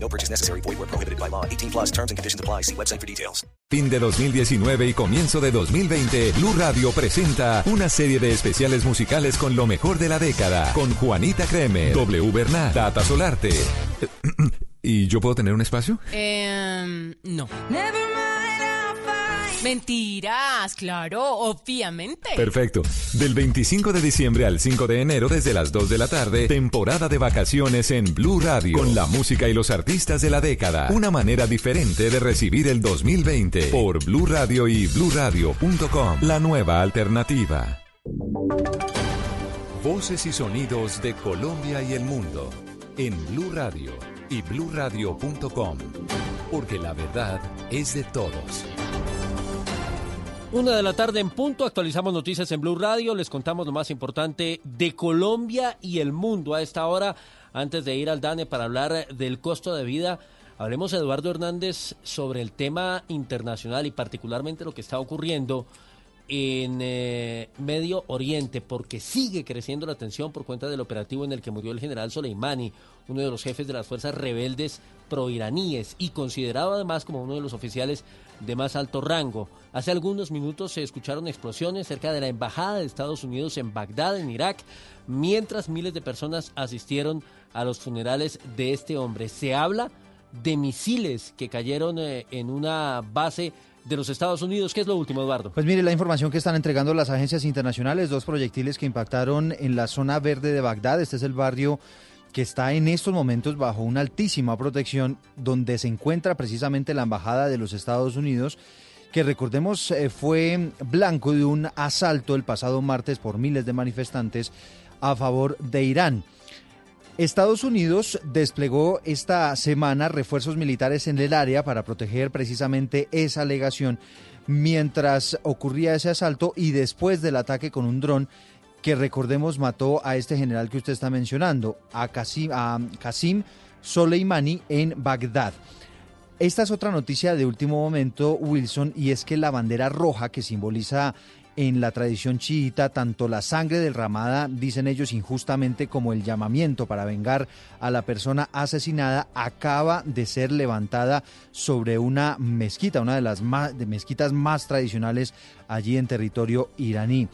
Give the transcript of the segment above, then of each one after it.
No purchase necessary. Void where prohibited by law. 18 plus terms and conditions apply. See website for details. Fin de 2019 y comienzo de 2020, Blue Radio presenta una serie de especiales musicales con lo mejor de la década, con Juanita Kremer, W Bernat, Tata Solarte. ¿Y yo puedo tener un espacio? Eh, no. Mentiras, claro, obviamente. Perfecto. Del 25 de diciembre al 5 de enero desde las 2 de la tarde, temporada de vacaciones en Blue Radio, con la música y los artistas de la década. Una manera diferente de recibir el 2020 por Blue Radio y bluradio.com. La nueva alternativa. Voces y sonidos de Colombia y el mundo en Blue Radio y bluradio.com, porque la verdad es de todos. Una de la tarde en punto, actualizamos noticias en Blue Radio, les contamos lo más importante de Colombia y el mundo a esta hora. Antes de ir al DANE para hablar del costo de vida, hablemos Eduardo Hernández sobre el tema internacional y particularmente lo que está ocurriendo en eh, Medio Oriente, porque sigue creciendo la tensión por cuenta del operativo en el que murió el general Soleimani, uno de los jefes de las fuerzas rebeldes proiraníes y considerado además como uno de los oficiales de más alto rango. Hace algunos minutos se escucharon explosiones cerca de la embajada de Estados Unidos en Bagdad, en Irak, mientras miles de personas asistieron a los funerales de este hombre. Se habla de misiles que cayeron eh, en una base de los Estados Unidos. ¿Qué es lo último, Eduardo? Pues mire la información que están entregando las agencias internacionales, dos proyectiles que impactaron en la zona verde de Bagdad. Este es el barrio que está en estos momentos bajo una altísima protección, donde se encuentra precisamente la Embajada de los Estados Unidos, que recordemos eh, fue blanco de un asalto el pasado martes por miles de manifestantes a favor de Irán. Estados Unidos desplegó esta semana refuerzos militares en el área para proteger precisamente esa alegación mientras ocurría ese asalto y después del ataque con un dron que recordemos mató a este general que usted está mencionando, a Qasim, Soleimani en Bagdad. Esta es otra noticia de último momento, Wilson, y es que la bandera roja que simboliza en la tradición chiita tanto la sangre derramada, dicen ellos injustamente, como el llamamiento para vengar a la persona asesinada, acaba de ser levantada sobre una mezquita, una de las mezquitas más tradicionales allí en territorio iraní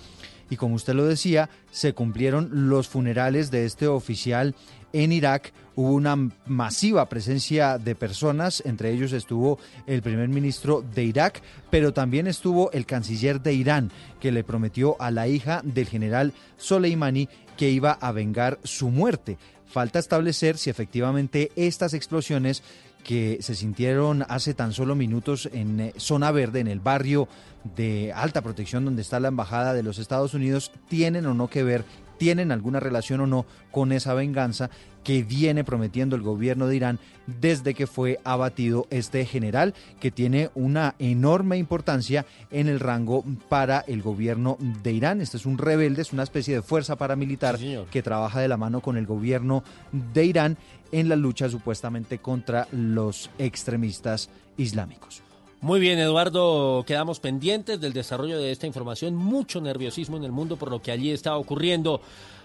y como usted lo decía, se cumplieron los funerales de este oficial en Irak. Hubo una masiva presencia de personas, entre ellos estuvo el primer ministro de Irak, pero también estuvo el canciller de Irán, que le prometió a la hija del general Soleimani que iba a vengar su muerte. Falta establecer si efectivamente estas explosiones que se sintieron hace tan solo minutos en eh, zona verde, en el barrio de alta protección donde está la embajada de los Estados Unidos, tienen o no que ver, tienen alguna relación o no con esa venganza que viene prometiendo el gobierno de Irán desde que fue abatido este general que tiene una enorme importancia en el rango para el gobierno de Irán. Este es un rebelde, es una especie de fuerza paramilitar que trabaja de la mano con el gobierno de Irán en la lucha supuestamente contra los extremistas islámicos. Muy bien, Eduardo, quedamos pendientes del desarrollo de esta información. Mucho nerviosismo en el mundo por lo que allí está ocurriendo.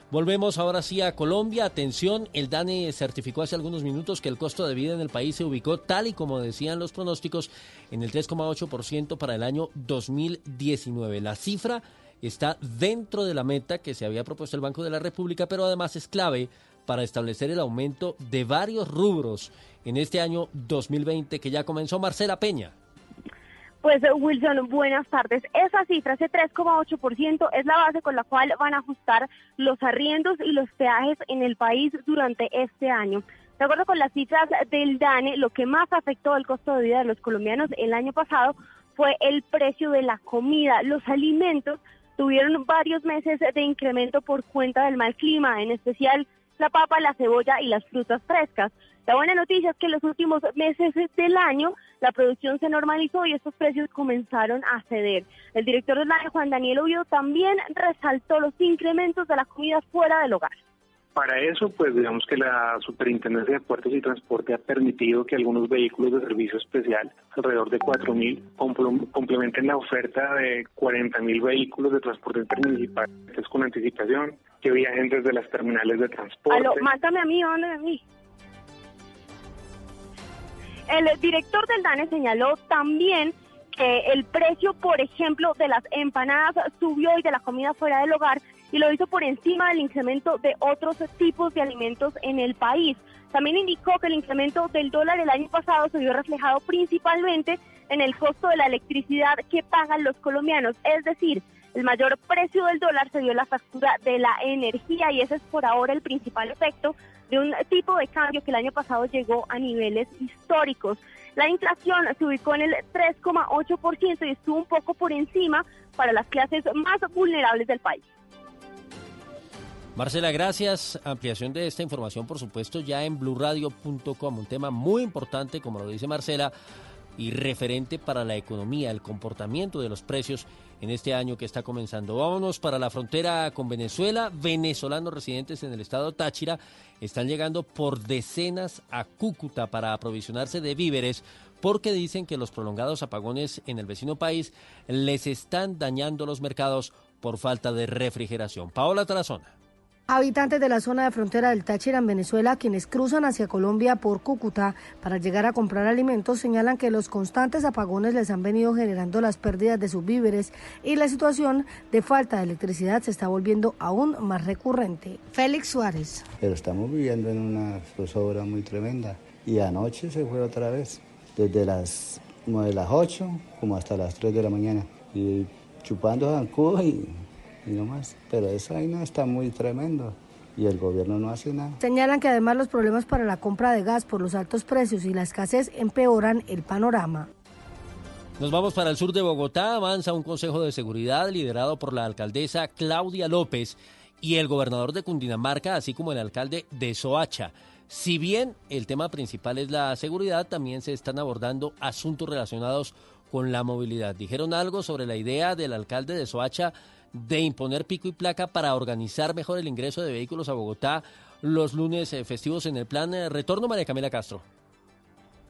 Volvemos ahora sí a Colombia. Atención, el DANE certificó hace algunos minutos que el costo de vida en el país se ubicó tal y como decían los pronósticos en el 3,8% para el año 2019. La cifra está dentro de la meta que se había propuesto el Banco de la República, pero además es clave para establecer el aumento de varios rubros en este año 2020 que ya comenzó Marcela Peña. Pues Wilson, buenas tardes. Esa cifra, ese 3,8%, es la base con la cual van a ajustar los arriendos y los peajes en el país durante este año. De acuerdo con las cifras del DANE, lo que más afectó el costo de vida de los colombianos el año pasado fue el precio de la comida. Los alimentos tuvieron varios meses de incremento por cuenta del mal clima, en especial la papa, la cebolla y las frutas frescas. La buena noticia es que en los últimos meses del año la producción se normalizó y estos precios comenzaron a ceder. El director del área, Juan Daniel Oviedo, también resaltó los incrementos de la comida fuera del hogar. Para eso, pues digamos que la Superintendencia de Puertos y Transporte ha permitido que algunos vehículos de servicio especial, alrededor de 4.000, complementen la oferta de 40.000 vehículos de transporte intermunicipal con anticipación, que viajen desde las terminales de transporte. Aló, mátame a mí, ¿dónde a mí? El director del DANE señaló también que el precio, por ejemplo, de las empanadas subió y de la comida fuera del hogar y lo hizo por encima del incremento de otros tipos de alimentos en el país. También indicó que el incremento del dólar el año pasado se vio reflejado principalmente en el costo de la electricidad que pagan los colombianos, es decir, el mayor precio del dólar se dio en la factura de la energía y ese es por ahora el principal efecto de un tipo de cambio que el año pasado llegó a niveles históricos. La inflación se ubicó en el 3,8% y estuvo un poco por encima para las clases más vulnerables del país. Marcela, gracias. Ampliación de esta información, por supuesto, ya en blurradio.com. Un tema muy importante, como lo dice Marcela, y referente para la economía, el comportamiento de los precios en este año que está comenzando. Vámonos para la frontera con Venezuela. Venezolanos residentes en el estado Táchira están llegando por decenas a Cúcuta para aprovisionarse de víveres porque dicen que los prolongados apagones en el vecino país les están dañando los mercados por falta de refrigeración. Paola Tarazona. Habitantes de la zona de frontera del Táchira en Venezuela, quienes cruzan hacia Colombia por Cúcuta para llegar a comprar alimentos, señalan que los constantes apagones les han venido generando las pérdidas de sus víveres y la situación de falta de electricidad se está volviendo aún más recurrente. Félix Suárez. Pero estamos viviendo en una zozobra muy tremenda y anoche se fue otra vez, desde las, como de las 8 como hasta las 3 de la mañana y chupando zancudo y y no más. Pero eso ahí no está muy tremendo y el gobierno no hace nada. Señalan que además los problemas para la compra de gas por los altos precios y la escasez empeoran el panorama. Nos vamos para el sur de Bogotá. Avanza un consejo de seguridad liderado por la alcaldesa Claudia López y el gobernador de Cundinamarca, así como el alcalde de Soacha. Si bien el tema principal es la seguridad, también se están abordando asuntos relacionados con la movilidad. Dijeron algo sobre la idea del alcalde de Soacha de imponer pico y placa para organizar mejor el ingreso de vehículos a Bogotá los lunes eh, festivos en el plan eh, Retorno María Camila Castro.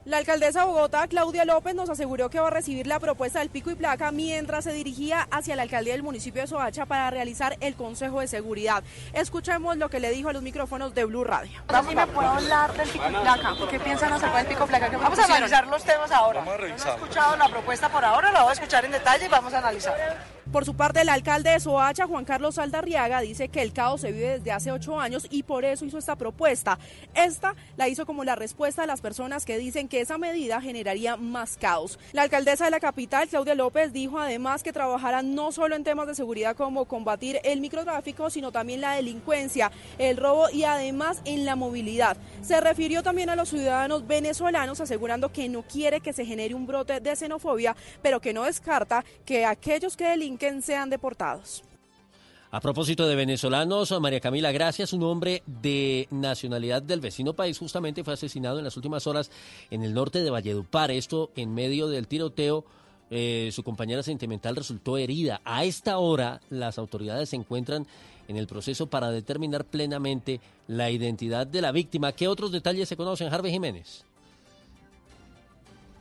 La alcaldesa de Bogotá, Claudia López, nos aseguró que va a recibir la propuesta del pico y placa mientras se dirigía hacia la alcaldía del municipio de Soacha para realizar el Consejo de Seguridad. Escuchemos lo que le dijo a los micrófonos de Blue Radio. ¿Sí me puedo hablar del pico y placa? ¿Qué piensan hacer con el pico y placa? Vamos a analizar los temas ahora. Vamos a revisar. No he escuchado la propuesta por ahora, la voy a escuchar en detalle y vamos a analizar. Por su parte, el alcalde de Soacha, Juan Carlos Saldarriaga, dice que el caos se vive desde hace ocho años y por eso hizo esta propuesta. Esta la hizo como la respuesta a las personas que dicen que esa medida generaría más caos. La alcaldesa de la capital, Claudia López, dijo además que trabajará no solo en temas de seguridad como combatir el microtráfico, sino también la delincuencia, el robo y además en la movilidad. Se refirió también a los ciudadanos venezolanos asegurando que no quiere que se genere un brote de xenofobia, pero que no descarta que aquellos que delinquen sean deportados. A propósito de venezolanos, María Camila Gracias, un hombre de nacionalidad del vecino país, justamente fue asesinado en las últimas horas en el norte de Valledupar. Esto en medio del tiroteo. Eh, su compañera sentimental resultó herida. A esta hora, las autoridades se encuentran en el proceso para determinar plenamente la identidad de la víctima. ¿Qué otros detalles se conocen, Harvey Jiménez?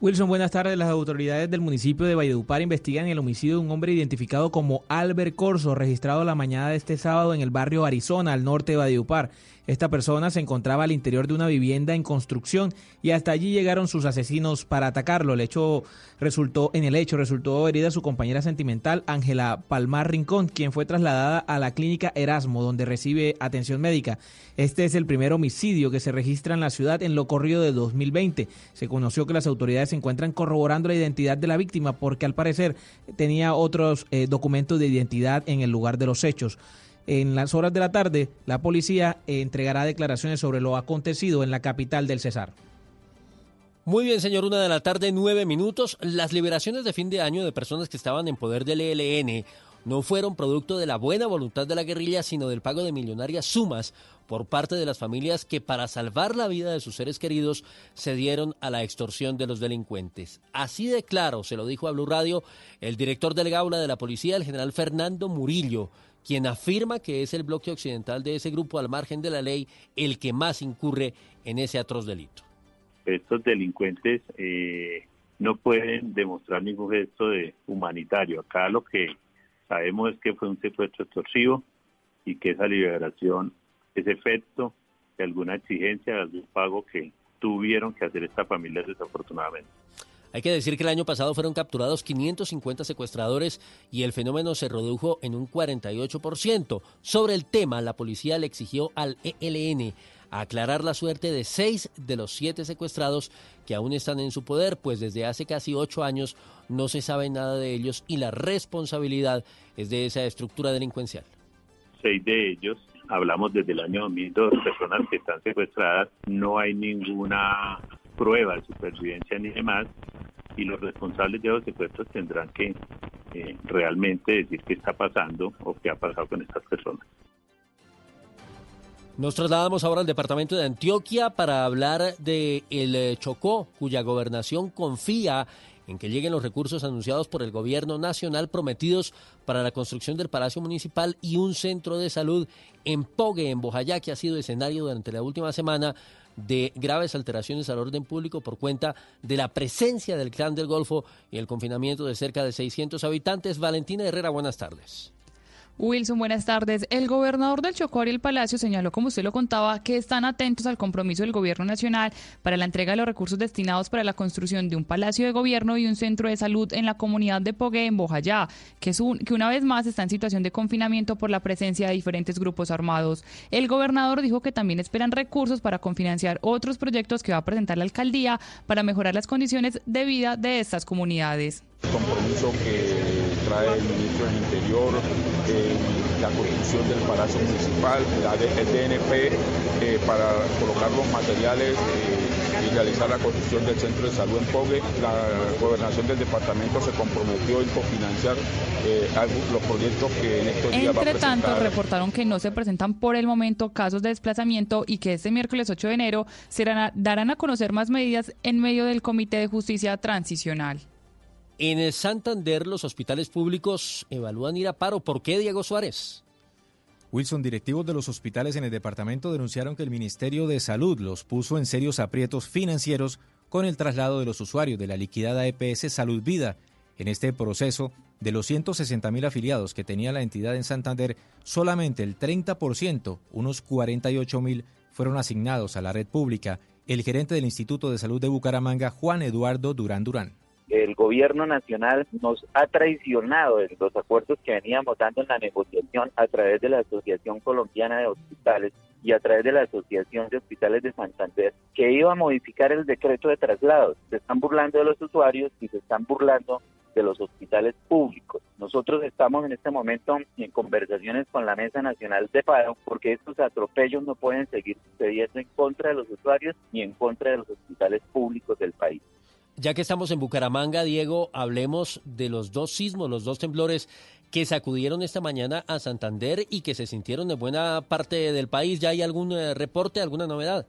Wilson, buenas tardes. Las autoridades del municipio de Valledupar investigan el homicidio de un hombre identificado como Albert Corso, registrado la mañana de este sábado en el barrio Arizona, al norte de Valledupar. Esta persona se encontraba al interior de una vivienda en construcción y hasta allí llegaron sus asesinos para atacarlo. El hecho resultó, en el hecho resultó herida su compañera sentimental Ángela Palmar Rincón, quien fue trasladada a la clínica Erasmo, donde recibe atención médica. Este es el primer homicidio que se registra en la ciudad en lo corrido de 2020. Se conoció que las autoridades se encuentran corroborando la identidad de la víctima porque al parecer tenía otros eh, documentos de identidad en el lugar de los hechos. En las horas de la tarde, la policía entregará declaraciones sobre lo acontecido en la capital del Cesar. Muy bien, señor, una de la tarde, nueve minutos. Las liberaciones de fin de año de personas que estaban en poder del ELN no fueron producto de la buena voluntad de la guerrilla, sino del pago de millonarias sumas por parte de las familias que para salvar la vida de sus seres queridos se dieron a la extorsión de los delincuentes. Así de claro se lo dijo a Blue Radio el director del Gaula de la Policía, el general Fernando Murillo, quien afirma que es el bloque occidental de ese grupo al margen de la ley el que más incurre en ese atroz delito. Estos delincuentes eh, no pueden demostrar ningún gesto de humanitario. Acá lo que sabemos que fue un secuestro extorsivo y que esa liberación es efecto de alguna exigencia, de algún pago que tuvieron que hacer estas familias desafortunadamente. Hay que decir que el año pasado fueron capturados 550 secuestradores y el fenómeno se redujo en un 48%. Sobre el tema, la policía le exigió al ELN aclarar la suerte de seis de los siete secuestrados que aún están en su poder, pues desde hace casi ocho años no se sabe nada de ellos y la responsabilidad es de esa estructura delincuencial. Seis de ellos, hablamos desde el año 2002, personas que están secuestradas, no hay ninguna prueba de supervivencia ni demás, y los responsables de los secuestros tendrán que eh, realmente decir qué está pasando o qué ha pasado con estas personas. Nos trasladamos ahora al departamento de Antioquia para hablar de el eh, Chocó, cuya gobernación confía en que lleguen los recursos anunciados por el gobierno nacional prometidos para la construcción del Palacio Municipal y un centro de salud en Pogue, en Bojayá, que ha sido escenario durante la última semana de graves alteraciones al orden público por cuenta de la presencia del clan del Golfo y el confinamiento de cerca de 600 habitantes. Valentina Herrera, buenas tardes. Wilson, buenas tardes. El gobernador del Chocó, Ariel Palacio, señaló, como usted lo contaba, que están atentos al compromiso del gobierno nacional para la entrega de los recursos destinados para la construcción de un palacio de gobierno y un centro de salud en la comunidad de Pogué, en Bojayá, que, es un, que una vez más está en situación de confinamiento por la presencia de diferentes grupos armados. El gobernador dijo que también esperan recursos para confinanciar otros proyectos que va a presentar la alcaldía para mejorar las condiciones de vida de estas comunidades. Compromiso que trae el ministro del Interior, eh, la construcción del Palacio Municipal, la el DNP eh, para colocar los materiales eh, y realizar la construcción del centro de salud en Pogue. La gobernación del departamento se comprometió en cofinanciar los proyectos que en estos días Entre va a tanto, reportaron que no se presentan por el momento casos de desplazamiento y que este miércoles 8 de enero serán darán a conocer más medidas en medio del Comité de Justicia Transicional. En Santander, los hospitales públicos evalúan ir a paro. ¿Por qué, Diego Suárez? Wilson, directivos de los hospitales en el departamento denunciaron que el Ministerio de Salud los puso en serios aprietos financieros con el traslado de los usuarios de la liquidada EPS Salud Vida. En este proceso, de los 160 mil afiliados que tenía la entidad en Santander, solamente el 30%, unos 48 mil, fueron asignados a la red pública. El gerente del Instituto de Salud de Bucaramanga, Juan Eduardo Durán Durán el gobierno nacional nos ha traicionado en los acuerdos que veníamos dando en la negociación a través de la Asociación Colombiana de Hospitales y a través de la Asociación de Hospitales de Santander, que iba a modificar el decreto de traslados. Se están burlando de los usuarios y se están burlando de los hospitales públicos. Nosotros estamos en este momento en conversaciones con la Mesa Nacional de Paro porque estos atropellos no pueden seguir sucediendo en contra de los usuarios ni en contra de los hospitales públicos del país. Ya que estamos en Bucaramanga, Diego, hablemos de los dos sismos, los dos temblores que sacudieron esta mañana a Santander y que se sintieron en buena parte del país. ¿Ya hay algún eh, reporte, alguna novedad?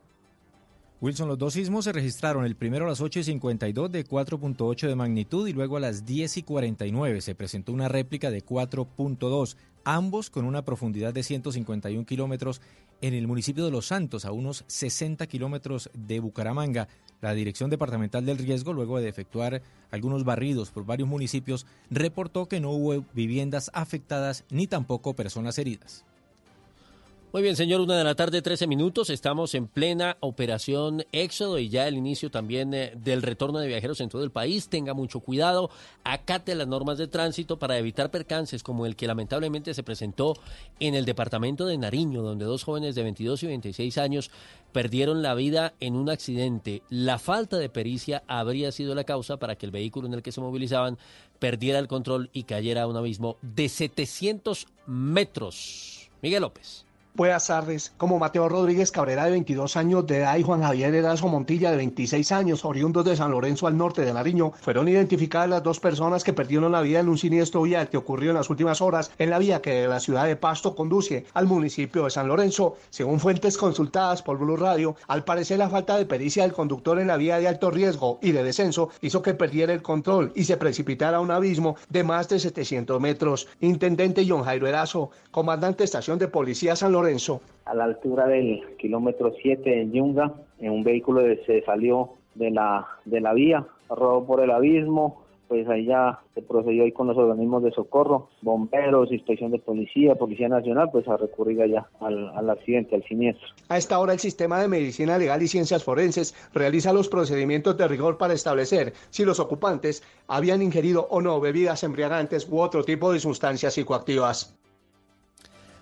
Wilson, los dos sismos se registraron, el primero a las 8 y 52 de 4.8 de magnitud y luego a las 10 y 49 se presentó una réplica de 4.2, ambos con una profundidad de 151 kilómetros en el municipio de Los Santos, a unos 60 kilómetros de Bucaramanga. La Dirección Departamental del Riesgo, luego de efectuar algunos barridos por varios municipios, reportó que no hubo viviendas afectadas ni tampoco personas heridas. Muy bien, señor, una de la tarde, 13 minutos. Estamos en plena operación Éxodo y ya el inicio también eh, del retorno de viajeros en todo el país. Tenga mucho cuidado, acate las normas de tránsito para evitar percances como el que lamentablemente se presentó en el departamento de Nariño, donde dos jóvenes de 22 y 26 años perdieron la vida en un accidente. La falta de pericia habría sido la causa para que el vehículo en el que se movilizaban perdiera el control y cayera a un abismo de 700 metros. Miguel López. Buenas tardes. Como Mateo Rodríguez Cabrera, de 22 años de edad, y Juan Javier Erazo Montilla, de 26 años, oriundos de San Lorenzo al norte de Nariño, fueron identificadas las dos personas que perdieron la vida en un siniestro vial que ocurrió en las últimas horas en la vía que de la ciudad de Pasto conduce al municipio de San Lorenzo. Según fuentes consultadas por Blue Radio, al parecer la falta de pericia del conductor en la vía de alto riesgo y de descenso hizo que perdiera el control y se precipitara a un abismo de más de 700 metros. Intendente John Jairo Erazo, comandante estación de policía San Lorenzo, a la altura del kilómetro 7 en Yunga, en un vehículo que se salió de la, de la vía, rodó por el abismo, pues ahí ya se procedió ahí con los organismos de socorro, bomberos, inspección de policía, Policía Nacional, pues a recurrir allá al, al, accidente, al siniestro. A esta hora el sistema de medicina legal y ciencias forenses realiza los procedimientos de rigor para establecer si los ocupantes habían ingerido o no bebidas embriagantes u otro tipo de sustancias psicoactivas.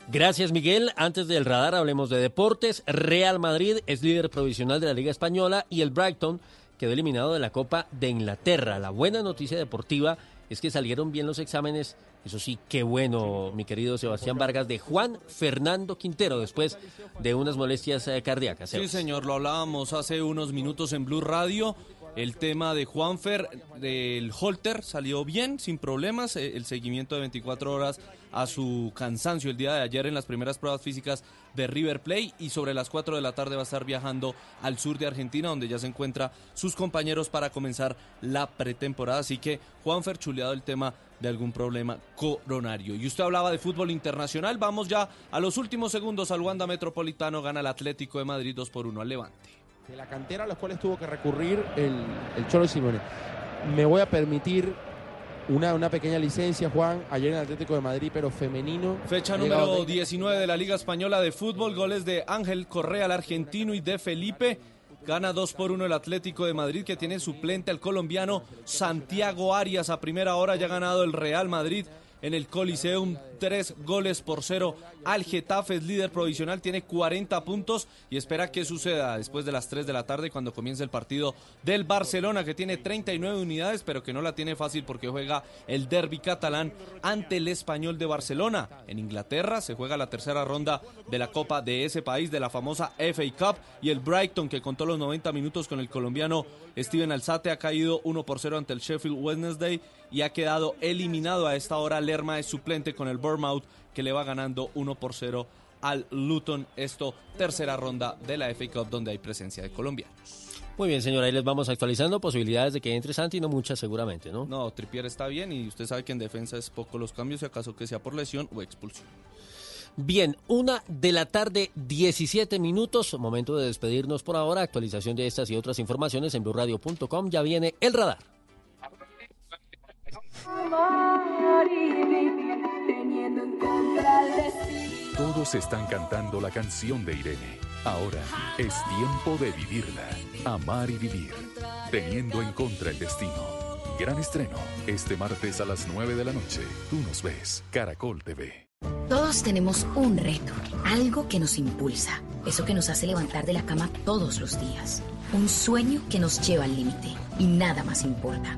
Gracias, Miguel. Antes del radar hablemos de deportes. Real Madrid es líder provisional de la Liga Española y el Brighton quedó eliminado de la Copa de Inglaterra. La buena noticia deportiva es que salieron bien los exámenes. Eso sí, qué bueno, mi querido Sebastián Vargas, de Juan Fernando Quintero, después de unas molestias eh, cardíacas. Sí, señor, lo hablábamos hace unos minutos en Blue Radio. El tema de Juanfer, del Holter, salió bien, sin problemas. Eh, el seguimiento de 24 horas a su cansancio el día de ayer en las primeras pruebas físicas de River Play y sobre las 4 de la tarde va a estar viajando al sur de Argentina donde ya se encuentra sus compañeros para comenzar la pretemporada. Así que Juanfer chuleado el tema de algún problema coronario. Y usted hablaba de fútbol internacional. Vamos ya a los últimos segundos al Wanda Metropolitano. Gana el Atlético de Madrid 2 por 1 al Levante de la cantera a los cuales tuvo que recurrir el, el Cholo Simone. Me voy a permitir una, una, pequeña licencia, Juan, ayer en el Atlético de Madrid, pero femenino. Fecha número 19 de la Liga Española de Fútbol, goles de Ángel Correa, el argentino, y de Felipe. Gana 2 por 1 el Atlético de Madrid, que tiene suplente al colombiano Santiago Arias. A primera hora ya ha ganado el Real Madrid en el Coliseum, tres goles por cero al Getafe, es líder provisional, tiene 40 puntos y espera que suceda después de las 3 de la tarde cuando comience el partido del Barcelona, que tiene 39 unidades, pero que no la tiene fácil porque juega el derby catalán ante el español de Barcelona. En Inglaterra se juega la tercera ronda de la Copa de ese país, de la famosa FA Cup, y el Brighton, que contó los 90 minutos con el colombiano Steven Alzate, ha caído 1 por 0 ante el Sheffield Wednesday y ha quedado eliminado a esta hora. Lerma es suplente con el Bournemouth que le va ganando 1 por 0 al Luton. Esto tercera ronda de la FA Cup donde hay presencia de colombianos. Muy bien, señora, ahí les vamos actualizando posibilidades de que entre Santi, no muchas seguramente, ¿no? No, Tripier está bien y usted sabe que en defensa es poco los cambios, si acaso que sea por lesión o expulsión. Bien, una de la tarde, 17 minutos, momento de despedirnos por ahora, actualización de estas y otras informaciones en blurradio.com, ya viene el radar. Todos están cantando la canción de Irene. Ahora es tiempo de vivirla. Amar y vivir. Teniendo en contra el destino. Gran estreno. Este martes a las 9 de la noche. Tú nos ves. Caracol TV. Todos tenemos un reto. Algo que nos impulsa. Eso que nos hace levantar de la cama todos los días. Un sueño que nos lleva al límite. Y nada más importa.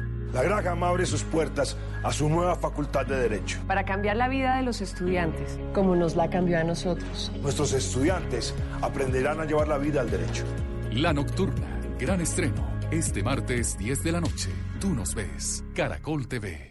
La Graham abre sus puertas a su nueva facultad de Derecho. Para cambiar la vida de los estudiantes, como nos la cambió a nosotros. Nuestros estudiantes aprenderán a llevar la vida al derecho. La Nocturna Gran estreno, este martes 10 de la noche. Tú nos ves. Caracol TV.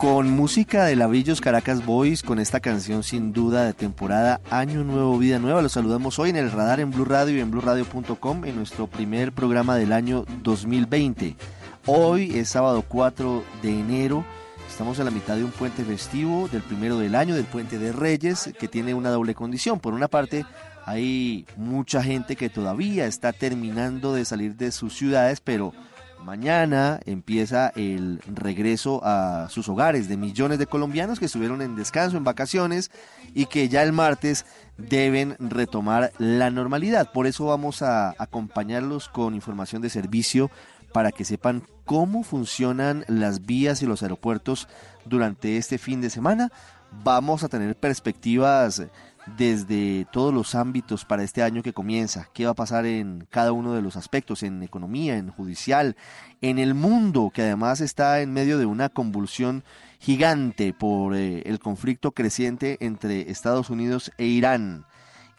Con música de Lavillos Caracas Boys, con esta canción sin duda de temporada Año Nuevo, Vida Nueva. Los saludamos hoy en el radar en Blue Radio y en BlueRadio.com en nuestro primer programa del año 2020. Hoy es sábado 4 de enero. Estamos a la mitad de un puente festivo, del primero del año, del puente de Reyes, que tiene una doble condición. Por una parte, hay mucha gente que todavía está terminando de salir de sus ciudades, pero Mañana empieza el regreso a sus hogares de millones de colombianos que estuvieron en descanso, en vacaciones y que ya el martes deben retomar la normalidad. Por eso vamos a acompañarlos con información de servicio para que sepan cómo funcionan las vías y los aeropuertos durante este fin de semana. Vamos a tener perspectivas desde todos los ámbitos para este año que comienza. ¿Qué va a pasar en cada uno de los aspectos, en economía, en judicial, en el mundo, que además está en medio de una convulsión gigante por eh, el conflicto creciente entre Estados Unidos e Irán?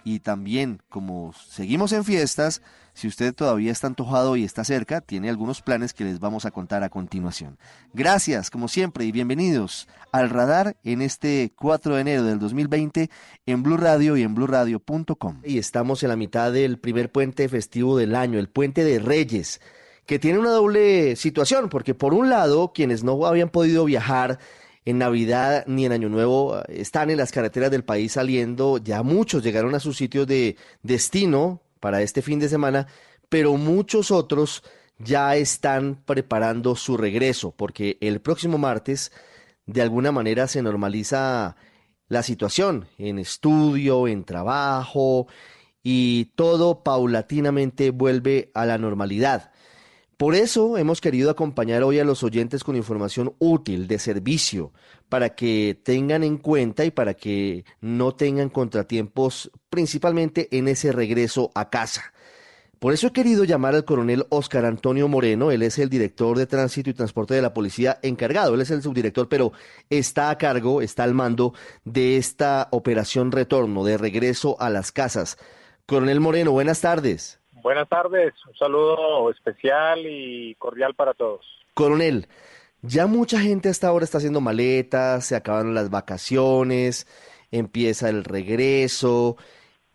Y también, como seguimos en fiestas, si usted todavía está antojado y está cerca, tiene algunos planes que les vamos a contar a continuación. Gracias, como siempre, y bienvenidos al radar en este 4 de enero del 2020 en Blue Radio y en BlueRadio.com. Y estamos en la mitad del primer puente festivo del año, el Puente de Reyes, que tiene una doble situación, porque por un lado, quienes no habían podido viajar en Navidad ni en Año Nuevo están en las carreteras del país saliendo, ya muchos llegaron a sus sitios de destino para este fin de semana, pero muchos otros ya están preparando su regreso, porque el próximo martes de alguna manera se normaliza la situación en estudio, en trabajo, y todo paulatinamente vuelve a la normalidad. Por eso hemos querido acompañar hoy a los oyentes con información útil, de servicio, para que tengan en cuenta y para que no tengan contratiempos, principalmente en ese regreso a casa. Por eso he querido llamar al coronel Oscar Antonio Moreno, él es el director de tránsito y transporte de la policía encargado, él es el subdirector, pero está a cargo, está al mando de esta operación retorno, de regreso a las casas. Coronel Moreno, buenas tardes. Buenas tardes, un saludo especial y cordial para todos. Coronel, ya mucha gente hasta ahora está haciendo maletas, se acaban las vacaciones, empieza el regreso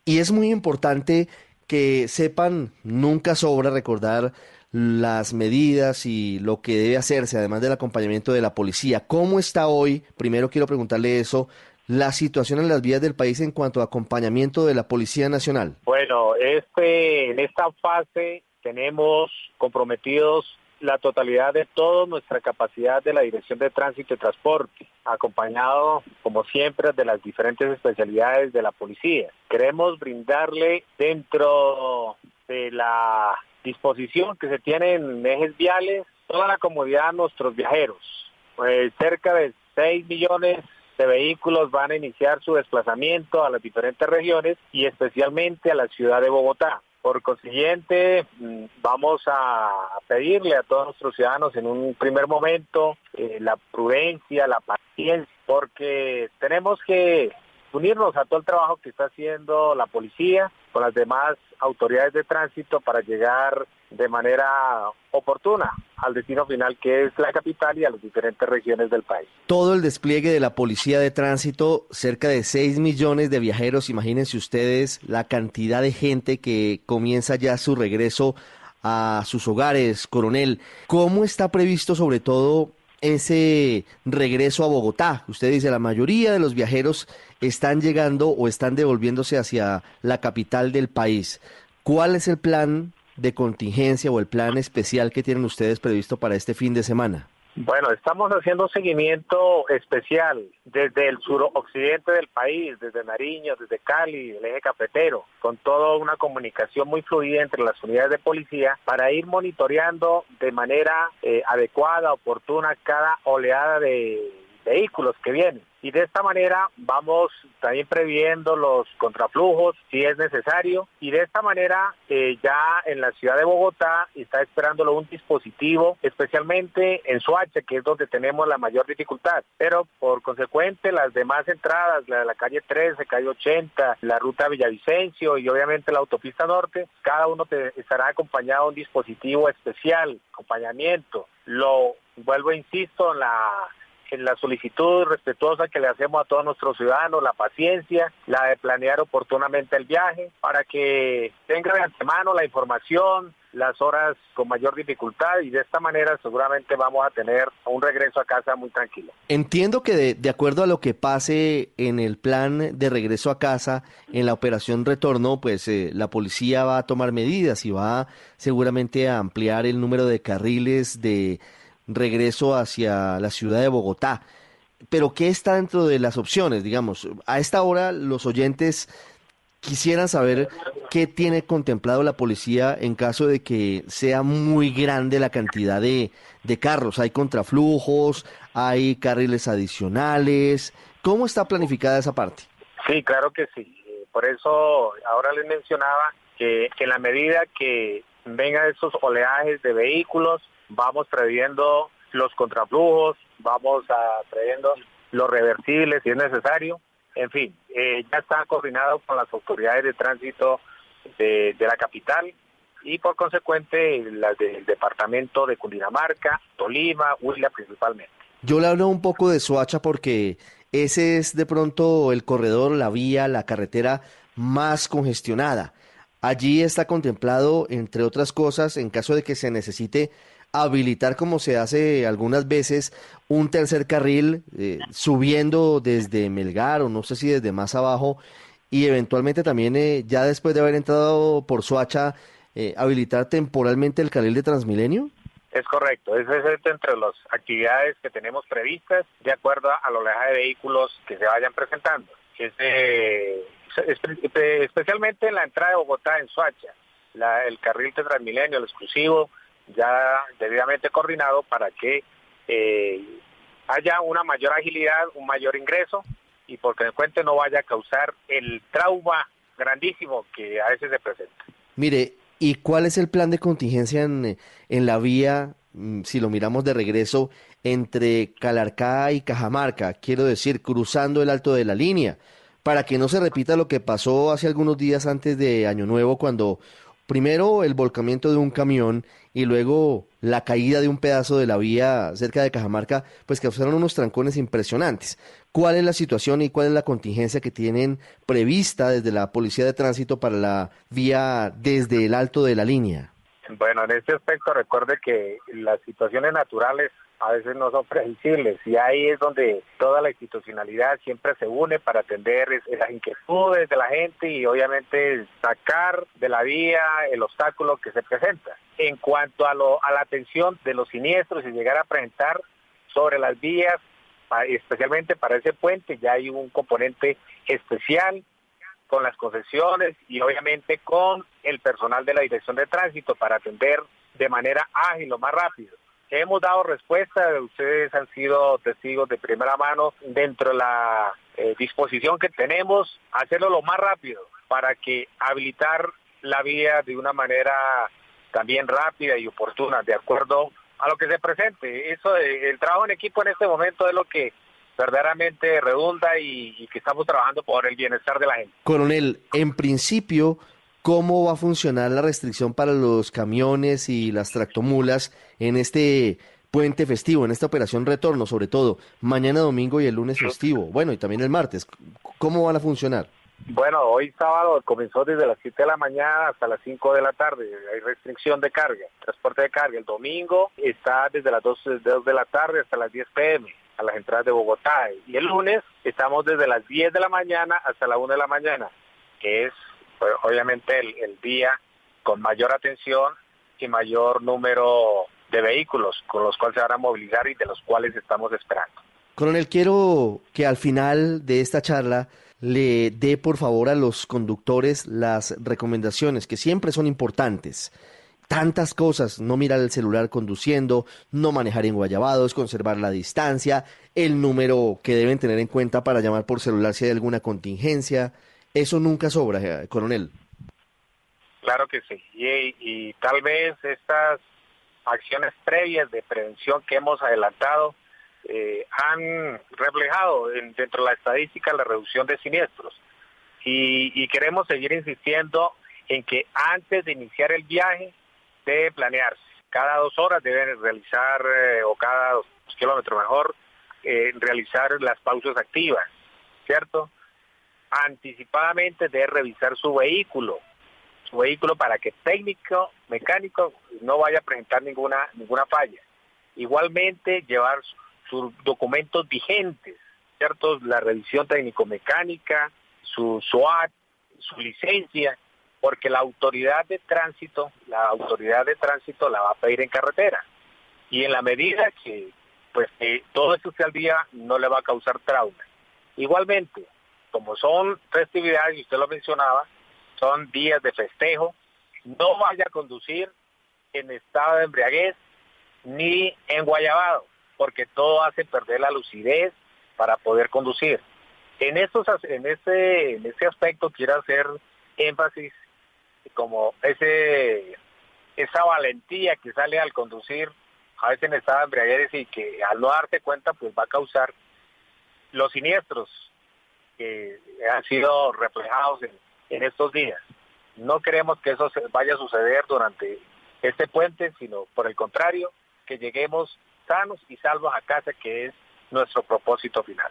y es muy importante que sepan, nunca sobra recordar las medidas y lo que debe hacerse, además del acompañamiento de la policía. ¿Cómo está hoy? Primero quiero preguntarle eso, la situación en las vías del país en cuanto a acompañamiento de la Policía Nacional? Bueno, este, en esta fase tenemos comprometidos la totalidad de toda nuestra capacidad de la Dirección de Tránsito y Transporte, acompañado, como siempre, de las diferentes especialidades de la policía. Queremos brindarle dentro de la disposición que se tiene en ejes viales toda la comodidad a nuestros viajeros. Pues cerca de 6 millones de vehículos van a iniciar su desplazamiento a las diferentes regiones y especialmente a la ciudad de Bogotá. Por consiguiente, mm, vamos a pedirle a todos nuestros ciudadanos en un primer momento eh, la prudencia, la paciencia, porque tenemos que unirnos a todo el trabajo que está haciendo la policía con las demás autoridades de tránsito para llegar de manera oportuna al destino final que es la capital y a las diferentes regiones del país. Todo el despliegue de la policía de tránsito, cerca de 6 millones de viajeros, imagínense ustedes la cantidad de gente que comienza ya su regreso a sus hogares, coronel. ¿Cómo está previsto sobre todo ese regreso a Bogotá? Usted dice, la mayoría de los viajeros están llegando o están devolviéndose hacia la capital del país. ¿Cuál es el plan de contingencia o el plan especial que tienen ustedes previsto para este fin de semana? Bueno, estamos haciendo seguimiento especial desde el suroccidente del país, desde Nariño, desde Cali, el eje cafetero, con toda una comunicación muy fluida entre las unidades de policía para ir monitoreando de manera eh, adecuada, oportuna cada oleada de vehículos que vienen. Y de esta manera vamos también previendo los contraflujos si es necesario. Y de esta manera eh, ya en la ciudad de Bogotá está esperándolo un dispositivo especialmente en Suacha que es donde tenemos la mayor dificultad. Pero por consecuente las demás entradas la de la calle 13, calle 80 la ruta Villavicencio y obviamente la autopista norte cada uno estará acompañado de un dispositivo especial acompañamiento. Lo vuelvo insisto en la en la solicitud respetuosa que le hacemos a todos nuestros ciudadanos, la paciencia, la de planear oportunamente el viaje, para que tenga de antemano la información, las horas con mayor dificultad y de esta manera seguramente vamos a tener un regreso a casa muy tranquilo. Entiendo que de, de, acuerdo a lo que pase en el plan de regreso a casa, en la operación retorno, pues eh, la policía va a tomar medidas y va seguramente a ampliar el número de carriles de regreso hacia la ciudad de Bogotá. Pero ¿qué está dentro de las opciones? Digamos, a esta hora los oyentes quisieran saber qué tiene contemplado la policía en caso de que sea muy grande la cantidad de, de carros. Hay contraflujos, hay carriles adicionales. ¿Cómo está planificada esa parte? Sí, claro que sí. Por eso ahora les mencionaba que en la medida que vengan esos oleajes de vehículos, vamos previendo los contraflujos, vamos a trayendo los reversibles si es necesario. En fin, eh, ya está coordinado con las autoridades de tránsito de, de, la capital y por consecuente las del departamento de Cundinamarca, Tolima, Huila principalmente. Yo le hablo un poco de Soacha porque ese es de pronto el corredor, la vía, la carretera más congestionada. Allí está contemplado, entre otras cosas, en caso de que se necesite habilitar como se hace algunas veces un tercer carril eh, subiendo desde Melgar o no sé si desde más abajo y eventualmente también eh, ya después de haber entrado por Soacha eh, habilitar temporalmente el carril de Transmilenio? Es correcto, ese es entre las actividades que tenemos previstas de acuerdo a la oleaje de vehículos que se vayan presentando. especialmente en la entrada de Bogotá en Soacha, la, el carril de Transmilenio, el exclusivo, ya debidamente coordinado para que eh, haya una mayor agilidad, un mayor ingreso y por consecuente no vaya a causar el trauma grandísimo que a veces se presenta. Mire, ¿y cuál es el plan de contingencia en, en la vía, mm, si lo miramos de regreso, entre Calarcá y Cajamarca? Quiero decir, cruzando el alto de la línea, para que no se repita lo que pasó hace algunos días antes de Año Nuevo, cuando primero el volcamiento de un camión y luego la caída de un pedazo de la vía cerca de Cajamarca, pues causaron unos trancones impresionantes. ¿Cuál es la situación y cuál es la contingencia que tienen prevista desde la Policía de Tránsito para la vía desde el alto de la línea? Bueno, en este aspecto recuerde que las situaciones naturales a veces no son predecibles y ahí es donde toda la institucionalidad siempre se une para atender las inquietudes de la gente y obviamente sacar de la vía el obstáculo que se presenta. En cuanto a, lo, a la atención de los siniestros y llegar a presentar sobre las vías, especialmente para ese puente, ya hay un componente especial con las concesiones y obviamente con el personal de la Dirección de Tránsito para atender de manera ágil o más rápido. Hemos dado respuesta, ustedes han sido testigos de primera mano dentro de la eh, disposición que tenemos, hacerlo lo más rápido para que habilitar la vía de una manera también rápida y oportuna, de acuerdo a lo que se presente. Eso, eh, el trabajo en equipo en este momento es lo que verdaderamente redunda y, y que estamos trabajando por el bienestar de la gente. Coronel, en principio cómo va a funcionar la restricción para los camiones y las tractomulas en este puente festivo, en esta operación retorno, sobre todo mañana domingo y el lunes festivo, bueno, y también el martes. ¿Cómo van a funcionar? Bueno, hoy sábado comenzó desde las 7 de la mañana hasta las 5 de la tarde. Hay restricción de carga, transporte de carga. El domingo está desde las 2, de la tarde hasta las 10 pm a las entradas de Bogotá. Y el lunes estamos desde las 10 de la mañana hasta la 1 de la mañana, que es pues, obviamente el, día con mayor atención y mayor número de vehículos con los cuales se van a movilizar y de los cuales estamos esperando. Coronel, quiero que al final de esta charla le dé por favor a los conductores las recomendaciones que siempre son importantes. Tantas cosas, no mirar el celular conduciendo, no manejar en guayabados, conservar la distancia, el número que deben tener en cuenta para llamar por celular si hay alguna contingencia, eso nunca sobra, eh, coronel. Claro que sí. Y, tal vez estas acciones previas de prevención que hemos adelantado eh, han reflejado dentro de la estadística la reducción de siniestros. Y, queremos seguir insistiendo en que antes de iniciar el viaje debe planearse. Cada dos horas deben realizar, eh, o cada dos kilómetros mejor, eh, realizar las pausas activas, ¿cierto? Anticipadamente debe revisar su vehículo, su vehículo para que técnico, mecánico no vaya a presentar ninguna, ninguna falla. Igualmente llevar sus documentos vigentes, ¿cierto? La revisión técnico-mecánica, su SWAT, su licencia, porque la autoridad de tránsito, la autoridad de tránsito la va a pedir en carretera. Y en la medida que pues todo esto sea al día no le va a causar trauma. Igualmente, como son festividades, y usted lo mencionaba, son días de festejo, no vaya a conducir en estado de embriaguez ni en guayabado, porque todo hace perder la lucidez para poder conducir. En estos en ese en ese aspecto quiero hacer énfasis como ese esa valentía que sale al conducir a veces en estado de embriaguez y que al no darte cuenta pues va a causar los siniestros que han sido reflejados en, en estos días. No queremos que eso vaya a suceder durante este puente, sino por el contrario, que lleguemos sanos y salvos a casa, que es nuestro propósito final.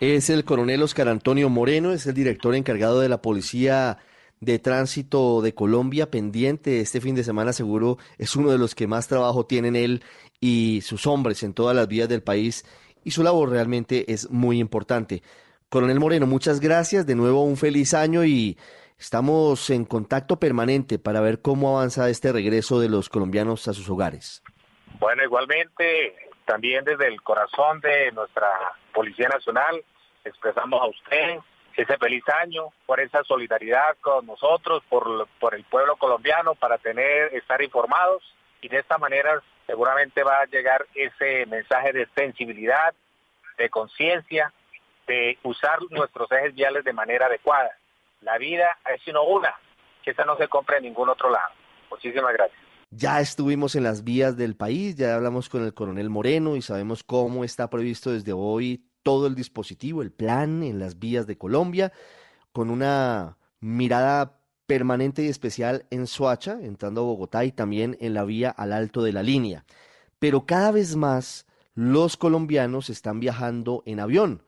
Es el coronel Oscar Antonio Moreno, es el director encargado de la Policía de Tránsito de Colombia, pendiente este fin de semana, seguro es uno de los que más trabajo tienen él y sus hombres en todas las vías del país, y su labor realmente es muy importante. Coronel Moreno, muchas gracias, de nuevo un feliz año y estamos en contacto permanente para ver cómo avanza este regreso de los colombianos a sus hogares. Bueno, igualmente también desde el corazón de nuestra Policía Nacional expresamos a usted ese feliz año, por esa solidaridad con nosotros, por, por el pueblo colombiano, para tener, estar informados y de esta manera seguramente va a llegar ese mensaje de sensibilidad, de conciencia, de usar nuestros ejes viales de manera adecuada. La vida es sino una, que esa no se compra en ningún otro lado. Muchísimas gracias. Ya estuvimos en las vías del país, ya hablamos con el coronel Moreno y sabemos cómo está previsto desde hoy todo el dispositivo, el plan en las vías de Colombia, con una mirada permanente y especial en Soacha, entrando a Bogotá y también en la vía al alto de la línea. Pero cada vez más los colombianos están viajando en avión,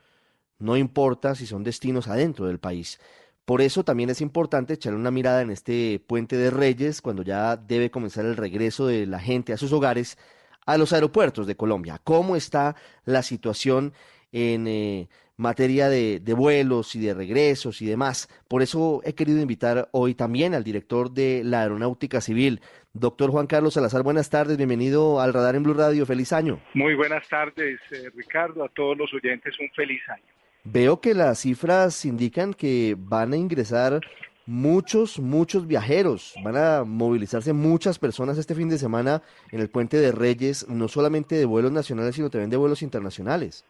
no importa si son destinos adentro del país. Por eso también es importante echarle una mirada en este puente de Reyes cuando ya debe comenzar el regreso de la gente a sus hogares a los aeropuertos de Colombia. ¿Cómo está la situación en eh, materia de, vuelos y de regresos y demás? Por eso he querido invitar hoy también al director de la Aeronáutica Civil, doctor Juan Carlos Salazar. Buenas tardes, bienvenido al Radar en Blue Radio. Feliz año. Muy buenas tardes, eh, Ricardo. A todos los oyentes, un feliz año. Veo que las cifras indican que van a ingresar muchos, muchos viajeros. Van a movilizarse muchas personas este fin de semana en el Puente de Reyes, no solamente de vuelos nacionales, sino también de vuelos internacionales.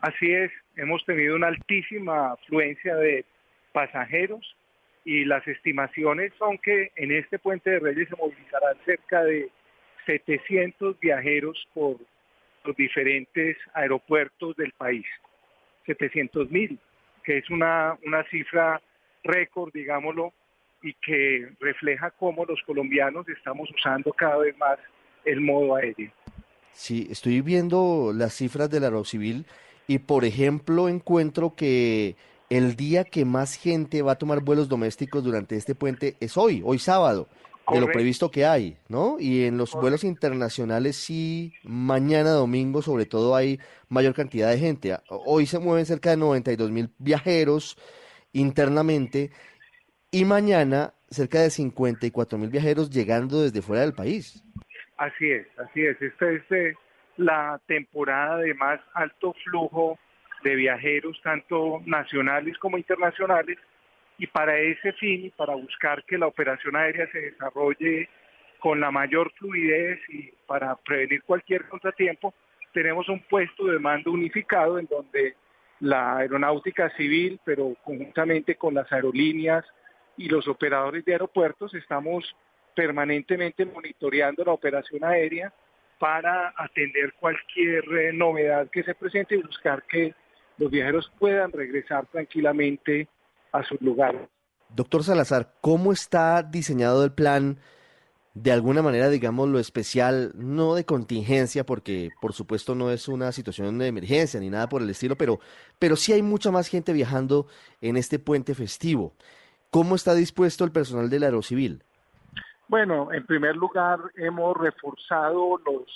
Así es, hemos tenido una altísima afluencia de pasajeros y las estimaciones son que en este Puente de Reyes se movilizarán cerca de 700 viajeros por los diferentes aeropuertos del país. 700 mil, que es una, una cifra récord, digámoslo, y que refleja cómo los colombianos estamos usando cada vez más el modo aéreo. Sí, estoy viendo las cifras del Aerocivil y, por ejemplo, encuentro que el día que más gente va a tomar vuelos domésticos durante este puente es hoy, hoy sábado de lo previsto que hay, ¿no? Y en los vuelos internacionales sí, mañana domingo sobre todo hay mayor cantidad de gente. Hoy se mueven cerca de 92 mil viajeros internamente y mañana cerca de 54 mil viajeros llegando desde fuera del país. Así es, así es. Esta es eh, la temporada de más alto flujo de viajeros, tanto nacionales como internacionales, y para ese fin y para buscar que la operación aérea se desarrolle con la mayor fluidez y para prevenir cualquier contratiempo, tenemos un puesto de mando unificado en donde la aeronáutica civil, pero conjuntamente con las aerolíneas y los operadores de aeropuertos, estamos permanentemente monitoreando la operación aérea para atender cualquier eh, novedad que se presente y buscar que los viajeros puedan regresar tranquilamente a sus lugares. Doctor Salazar, ¿cómo está diseñado el plan de alguna manera, digamos, lo especial, no de contingencia, porque por supuesto no es una situación de emergencia ni nada por el estilo, pero, pero sí hay mucha más gente viajando en este puente festivo. ¿Cómo está dispuesto el personal del Aerocivil? Bueno, en primer lugar, hemos reforzado los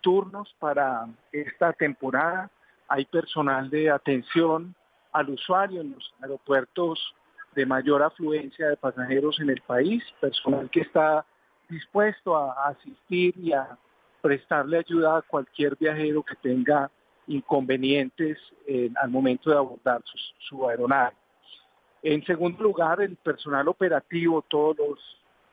turnos para esta temporada. Hay personal de atención al usuario en los aeropuertos de mayor afluencia de pasajeros en el país, personal que está dispuesto a asistir y a prestarle ayuda a cualquier viajero que tenga inconvenientes al momento de abordar su, aeronave. En segundo lugar, el personal operativo, todos los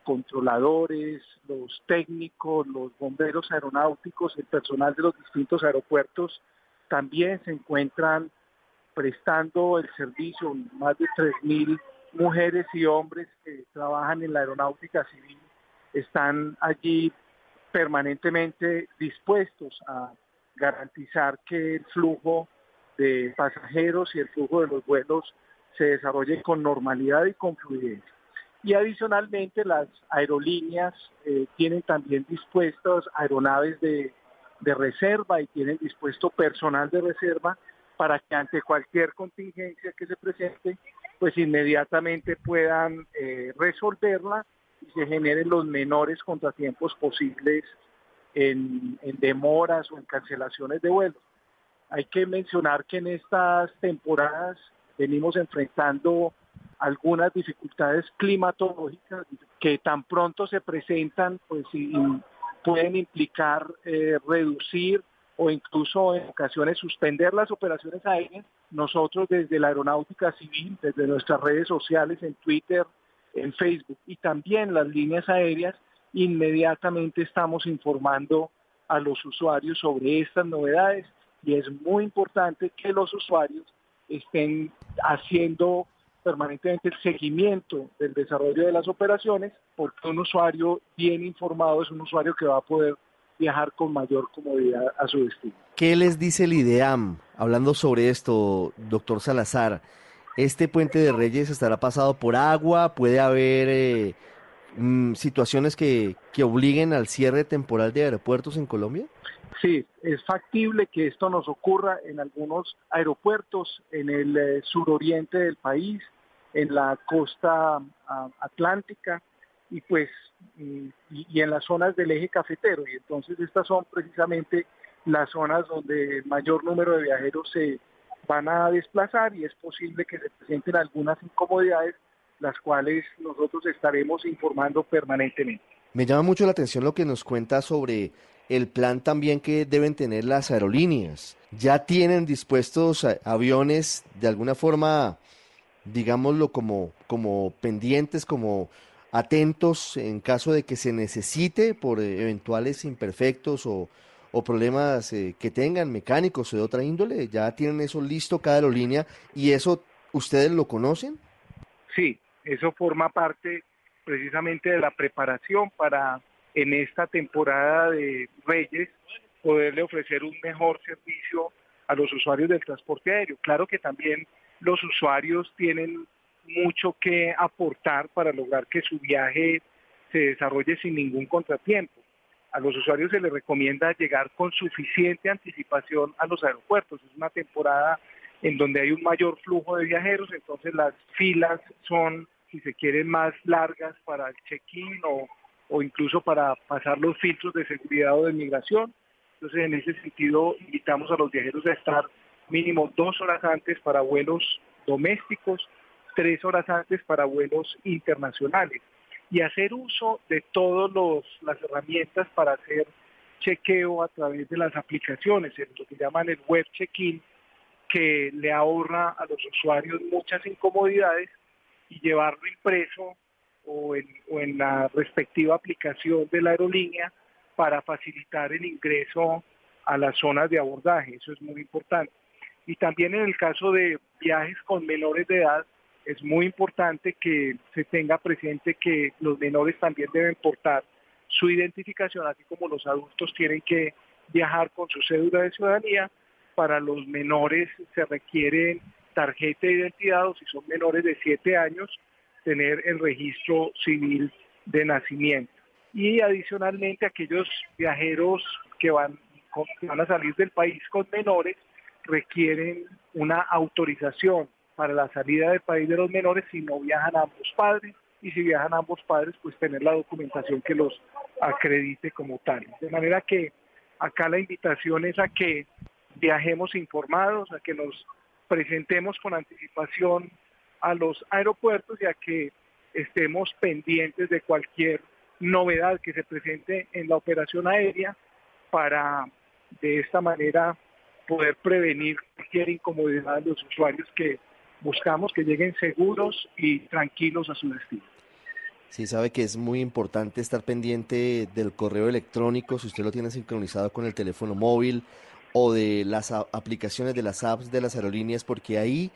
controladores, los técnicos, los bomberos aeronáuticos, el personal de los distintos aeropuertos también se encuentran prestando el servicio, más de 3.000 mujeres y hombres que trabajan en la aeronáutica civil están allí permanentemente dispuestos a garantizar que el flujo de pasajeros y el flujo de los vuelos se desarrolle con normalidad y con fluidez. Y adicionalmente las aerolíneas eh, tienen también dispuestos aeronaves de, reserva y tienen dispuesto personal de reserva para que ante cualquier contingencia que se presente, pues inmediatamente puedan eh, resolverla se generen los menores contratiempos posibles en, demoras o en cancelaciones de vuelos. Hay que mencionar que en estas temporadas venimos enfrentando algunas dificultades climatológicas que tan pronto se presentan, pues pueden implicar eh, reducir o incluso en ocasiones suspender las operaciones aéreas. Nosotros desde la aeronáutica civil, desde nuestras redes sociales, en Twitter, en Facebook y también las líneas aéreas, inmediatamente estamos informando a los usuarios sobre estas novedades y es muy importante que los usuarios estén haciendo permanentemente el seguimiento del desarrollo de las operaciones, porque un usuario bien informado es un usuario que va a poder viajar con mayor comodidad a su destino. ¿Qué les dice el IDEAM? Hablando sobre esto, doctor Salazar, este puente de Reyes estará pasado por agua, puede haber eh, mm, situaciones que, que obliguen al cierre temporal de aeropuertos en Colombia. Sí, es factible que esto nos ocurra en algunos aeropuertos en el eh, suroriente del país, en la costa ah, atlántica y pues y, en las zonas del eje cafetero. Y entonces estas son precisamente las zonas donde el mayor número de viajeros se, van a desplazar y es posible que se presenten algunas incomodidades, las cuales nosotros estaremos informando permanentemente. Me llama mucho la atención lo que nos cuenta sobre el plan también que deben tener las aerolíneas. ¿Ya tienen dispuestos aviones de alguna forma, digámoslo, como, como pendientes, como atentos en caso de que se necesite por eventuales imperfectos o, o problemas eh, que tengan mecánicos o de otra índole? ¿Ya tienen eso listo cada aerolínea y eso ustedes lo conocen? Sí, eso forma parte precisamente de la preparación para en esta temporada de Reyes poderle ofrecer un mejor servicio a los usuarios del transporte aéreo. Claro que también los usuarios tienen mucho que aportar para lograr que su viaje se desarrolle sin ningún contratiempo a los usuarios se les recomienda llegar con suficiente anticipación a los aeropuertos. Es una temporada en donde hay un mayor flujo de viajeros, entonces las filas son, si se quieren, más largas para el check-in o, incluso para pasar los filtros de seguridad o de migración. Entonces, en ese sentido, invitamos a los viajeros a estar mínimo dos horas antes para vuelos domésticos, tres horas antes para vuelos internacionales y hacer uso de todas las herramientas para hacer chequeo a través de las aplicaciones, lo que llaman el web check-in, que le ahorra a los usuarios muchas incomodidades y llevarlo impreso o en, o en la respectiva aplicación de la aerolínea para facilitar el ingreso a las zonas de abordaje. Eso es muy importante. Y también en el caso de viajes con menores de edad, es muy importante que se tenga presente que los menores también deben portar su identificación, así como los adultos tienen que viajar con su cédula de ciudadanía. Para los menores se requiere tarjeta de identidad o si son menores de 7 años, tener el registro civil de nacimiento. y adicionalmente aquellos viajeros que van, que van a salir del país con menores requieren una autorización para la salida del país de los menores si no viajan ambos padres y si viajan ambos padres pues tener la documentación que los acredite como tal. De manera que acá la invitación es a que viajemos informados, a que nos presentemos con anticipación a los aeropuertos y a que estemos pendientes de cualquier novedad que se presente en la operación aérea para de esta manera poder prevenir cualquier incomodidad de los usuarios que buscamos que lleguen seguros y tranquilos a su destino. Sí, sabe que es muy importante estar pendiente del correo electrónico, si usted lo tiene sincronizado con el teléfono móvil o de las aplicaciones de las apps de las aerolíneas, porque ahí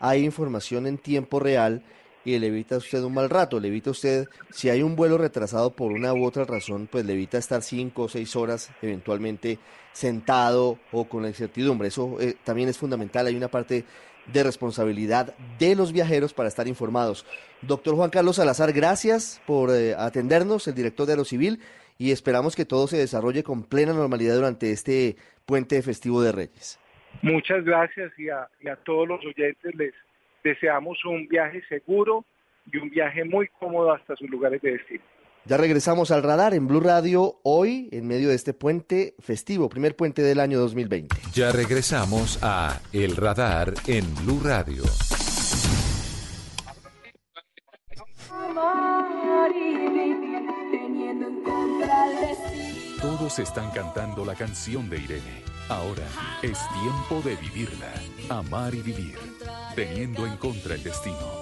hay información en tiempo real y le evita a usted un mal rato, le evita a usted, si hay un vuelo retrasado por una u otra razón, pues le evita estar cinco o seis horas eventualmente sentado o con la incertidumbre. Eso eh, también es fundamental, hay una parte de responsabilidad de los viajeros para estar informados. Doctor Juan Carlos Salazar, gracias por eh, atendernos, el director de Aerocivil, y esperamos que todo se desarrolle con plena normalidad durante este puente festivo de Reyes. Muchas gracias y a, y a todos los oyentes les deseamos un viaje seguro y un viaje muy cómodo hasta sus lugares de destino. Ya regresamos al radar en Blue Radio hoy en medio de este puente festivo, primer puente del año 2020. Ya regresamos a El Radar en Blue Radio. Todos están cantando la canción de Irene. Ahora es tiempo de vivirla, amar y vivir, teniendo en contra el destino.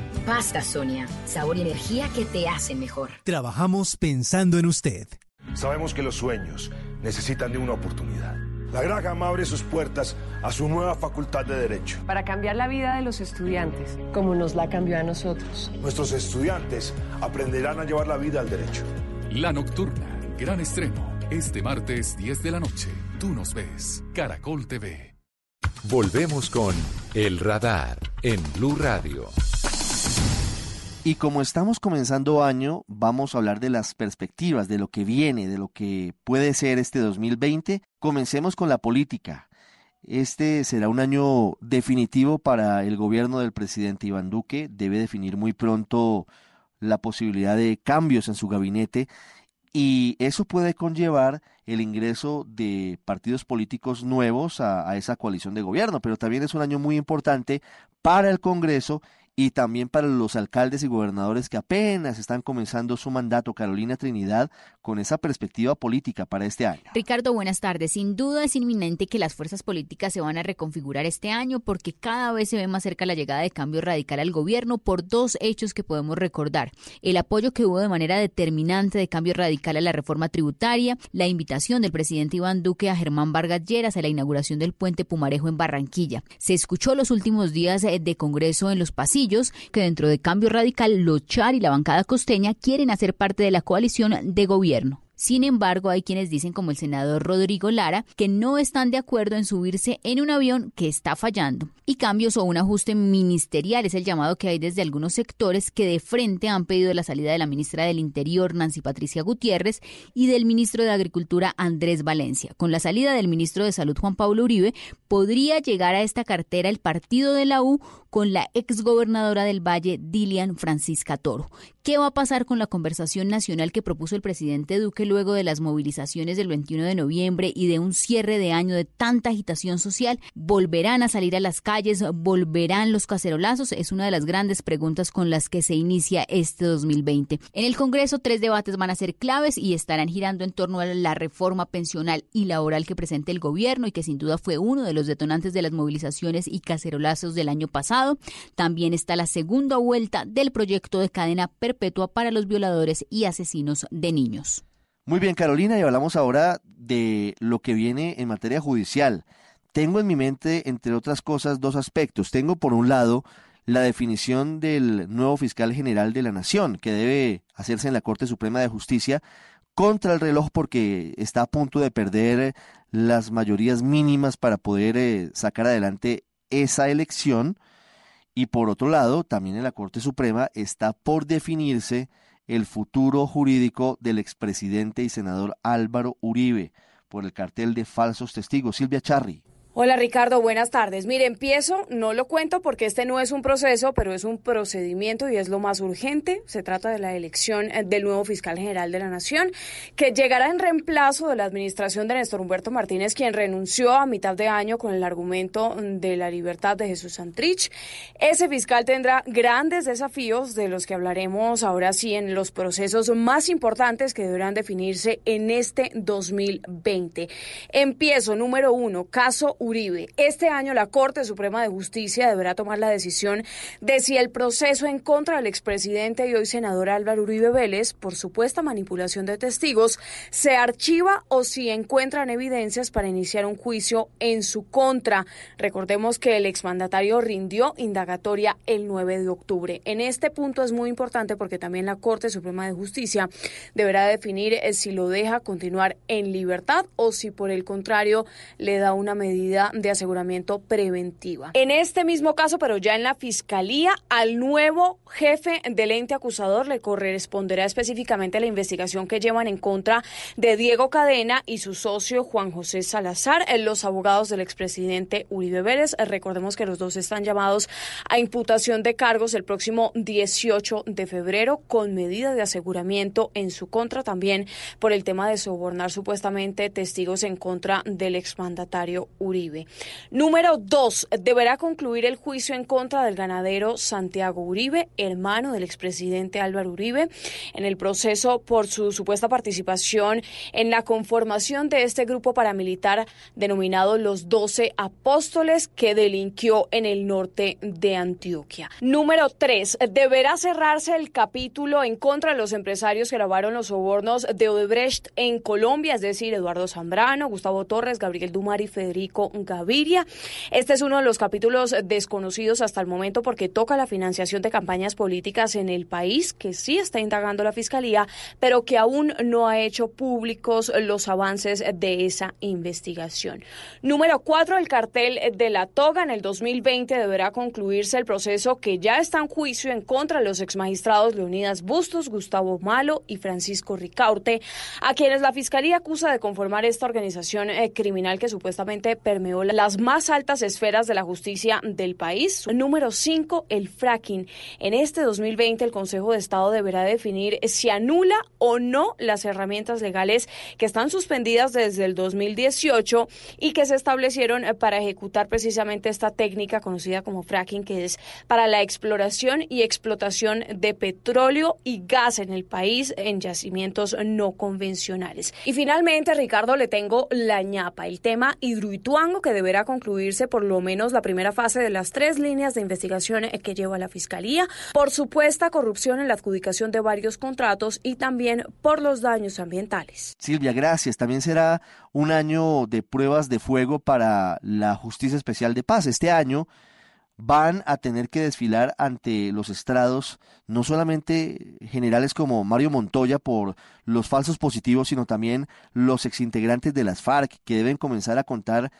Pasta Sonia, sabor y energía que te hacen mejor. Trabajamos pensando en usted. Sabemos que los sueños necesitan de una oportunidad. La Graham abre sus puertas a su nueva facultad de Derecho. Para cambiar la vida de los estudiantes, como nos la cambió a nosotros. Nuestros estudiantes aprenderán a llevar la vida al derecho. La Nocturna, gran estreno, este martes 10 de la noche. Tú nos ves, Caracol TV. Volvemos con El Radar en Blue Radio. Y como estamos comenzando año, vamos a hablar de las perspectivas, de lo que viene, de lo que puede ser este 2020. Comencemos con la política. Este será un año definitivo para el gobierno del presidente Iván Duque. Debe definir muy pronto la posibilidad de cambios en su gabinete y eso puede conllevar el ingreso de partidos políticos nuevos a, a, esa coalición de gobierno, pero también es un año muy importante para el Congreso y también para los alcaldes y gobernadores que apenas están comenzando su mandato, Carolina Trinidad, con esa perspectiva política para este año. Ricardo, buenas tardes. Sin duda es inminente que las fuerzas políticas se van a reconfigurar este año porque cada vez se ve más cerca la llegada de cambio radical al gobierno por dos hechos que podemos recordar. El apoyo que hubo de manera determinante de cambio radical a la reforma tributaria, la invitación del presidente Iván Duque a Germán Vargas Lleras a la inauguración del puente Pumarejo en Barranquilla. Se escuchó los últimos días de Congreso en los pasillos que dentro de Cambio Radical, Lochar y la bancada costeña quieren hacer parte de la coalición de gobierno. Sin embargo, hay quienes dicen, como el senador Rodrigo Lara, que no están de acuerdo en subirse en un avión que está fallando. Y cambios o un ajuste ministerial es el llamado que hay desde algunos sectores que de frente han pedido la salida de la ministra del Interior, Nancy Patricia Gutiérrez, y del ministro de Agricultura, Andrés Valencia. Con la salida del ministro de Salud, Juan Pablo Uribe, podría llegar a esta cartera el partido de la U con la exgobernadora del Valle, Dilian Francisca Toro. ¿Qué va a pasar con la conversación nacional que propuso el presidente Duque luego de las movilizaciones del 21 de noviembre y de un cierre de año de tanta agitación social? ¿Volverán a salir a las calles? ¿Volverán los cacerolazos? Es una de las grandes preguntas con las que se inicia este 2020. En el Congreso, tres debates van a ser claves y estarán girando en torno a la reforma pensional y laboral que presenta el gobierno y que sin duda fue uno de los detonantes de las movilizaciones y cacerolazos del año pasado también está la segunda vuelta del proyecto de cadena perpetua para los violadores y asesinos de niños. Muy bien, Carolina, y hablamos ahora de lo que viene en materia judicial. Tengo en mi mente, entre otras cosas, dos aspectos. Tengo, por un lado, la definición del nuevo fiscal general de la Nación, que debe hacerse en la Corte Suprema de Justicia contra el reloj porque está a punto de perder las mayorías mínimas para poder eh, sacar adelante esa elección. Y por otro lado, también en la Corte Suprema está por definirse el futuro jurídico del expresidente y senador Álvaro Uribe por el cartel de falsos testigos. Silvia Charri. Hola Ricardo, buenas tardes. Mire, empiezo, no lo cuento porque este no es un proceso, pero es un procedimiento y es lo más urgente. Se trata de la elección eh, del nuevo fiscal general de la Nación, que llegará en reemplazo de la administración de Néstor Humberto Martínez, quien renunció a mitad de año con el argumento de la libertad de Jesús Santrich. Ese fiscal tendrá grandes desafíos de los que hablaremos ahora sí en los procesos más importantes que deberán definirse en este 2020. Empiezo, número uno, caso Uribe. Este año la Corte Suprema de Justicia deberá tomar la decisión de si el proceso en contra del expresidente y hoy senador Álvaro Uribe Vélez por supuesta manipulación de testigos se archiva o si encuentran evidencias para iniciar un juicio en su contra. Recordemos que el exmandatario rindió indagatoria el 9 de octubre. En este punto es muy importante porque también la Corte Suprema de Justicia deberá definir eh, si lo deja continuar en libertad o si por el contrario le da una medida de aseguramiento preventiva. En este mismo caso, pero ya en la Fiscalía, al nuevo jefe del ente acusador le corresponderá específicamente la investigación que llevan en contra de Diego Cadena y su socio Juan José Salazar, los abogados del expresidente Uribe Vélez. Recordemos que los dos están llamados a imputación de cargos el próximo 18 de febrero con medida de aseguramiento en su contra también por el tema de sobornar supuestamente testigos en contra del exmandatario Uribe. Número dos, deberá concluir el juicio en contra del ganadero Santiago Uribe, hermano del expresidente Álvaro Uribe, en el proceso por su supuesta participación en la conformación de este grupo paramilitar denominado los Doce Apóstoles que delinquió en el norte de Antioquia. Número tres, deberá cerrarse el capítulo en contra de los empresarios que lavaron los sobornos de Odebrecht en Colombia, es decir, Eduardo Zambrano, Gustavo Torres, Gabriel Dumar y Federico Gaviria. Este es uno de los capítulos desconocidos hasta el momento porque toca la financiación de campañas políticas en el país, que sí está indagando la Fiscalía, pero que aún no ha hecho públicos los avances de esa investigación. Número cuatro, el cartel de la toga. En el 2020 deberá concluirse el proceso que ya está en juicio en contra de los exmagistrados Leonidas Bustos, Gustavo Malo y Francisco Ricaurte, a quienes la Fiscalía acusa de conformar esta organización eh, criminal que supuestamente las más altas esferas de la justicia del país. Número 5, el fracking. En este 2020 el Consejo de Estado deberá definir si anula o no las herramientas legales que están suspendidas desde el 2018 y que se establecieron para ejecutar precisamente esta técnica conocida como fracking, que es para la exploración y explotación de petróleo y gas en el país en yacimientos no convencionales. Y finalmente, Ricardo, le tengo la ñapa, el tema que deberá concluirse por lo menos la primera fase de las tres líneas de investigación que lleva la Fiscalía por supuesta corrupción en la adjudicación de varios contratos y también por los daños ambientales. Silvia, gracias. También será un año de pruebas de fuego para la Justicia Especial de Paz. Este año van a tener que desfilar ante los estrados no solamente generales como Mario Montoya por los falsos positivos, sino también los exintegrantes de las FARC que deben comenzar a contar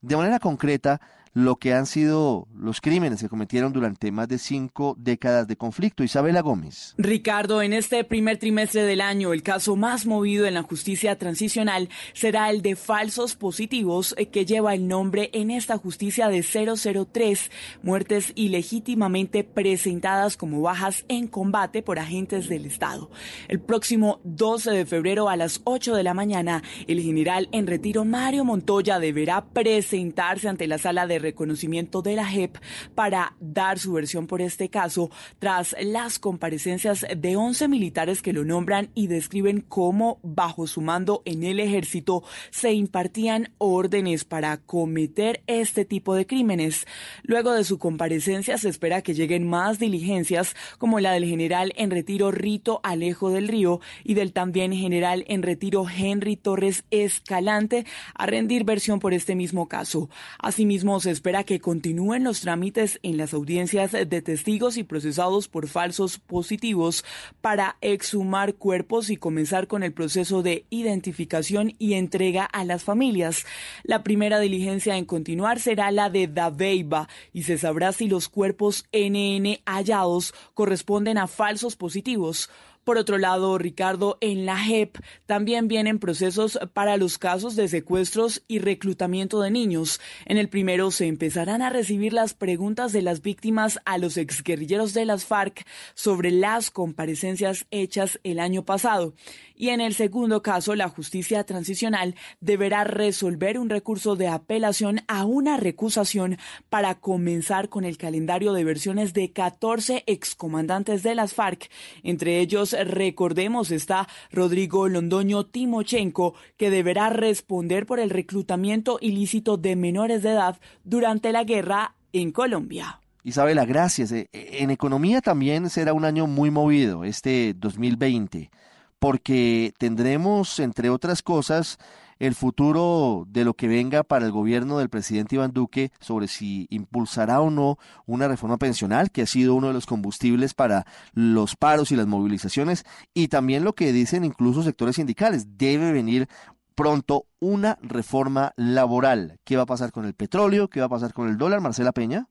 de manera concreta lo que han sido los crímenes que cometieron durante más de cinco décadas de conflicto. Isabela Gómez. Ricardo, en este primer trimestre del año, el caso más movido en la justicia transicional será el de falsos positivos eh, que lleva el nombre en esta justicia de 003, muertes ilegítimamente presentadas como bajas en combate por agentes del Estado. El próximo 12 de febrero a las 8 de la mañana, el general en retiro Mario Montoya deberá presentarse ante la sala de reconocimiento de la JEP para dar su versión por este caso tras las comparecencias de 11 militares que lo nombran y describen cómo bajo su mando en el ejército se impartían órdenes para cometer este tipo de crímenes. Luego de su comparecencia se espera que lleguen más diligencias como la del general en retiro Rito Alejo del Río y del también general en retiro Henry Torres Escalante a rendir versión por este mismo caso. Asimismo, se espera que continúen los trámites en las audiencias de testigos y procesados por falsos positivos para exhumar cuerpos y comenzar con el proceso de identificación y entrega a las familias. La primera diligencia en continuar será la de Daveiba y se sabrá si los cuerpos NN hallados corresponden a falsos positivos. Por otro lado, Ricardo, en la JEP también vienen procesos para los casos de secuestros y reclutamiento de niños. En el primero se empezarán a recibir las preguntas de las víctimas a los exguerrilleros de las FARC sobre las comparecencias hechas el año pasado. Y en el segundo caso, la justicia transicional deberá resolver un recurso de apelación a una recusación para comenzar con el calendario de versiones de 14 excomandantes de las FARC. Entre ellos, recordemos, está Rodrigo Londoño Timochenko, que deberá responder por el reclutamiento ilícito de menores de edad durante la guerra en Colombia. Isabela, gracias. Eh, en economía también será un año muy movido, este 2020 porque tendremos, entre otras cosas, el futuro de lo que venga para el gobierno del presidente Iván Duque sobre si impulsará o no una reforma pensional, que ha sido uno de los combustibles para los paros y las movilizaciones, y también lo que dicen incluso sectores sindicales, debe venir pronto una reforma laboral. ¿Qué va a pasar con el petróleo? ¿Qué va a pasar con el dólar? Marcela Peña.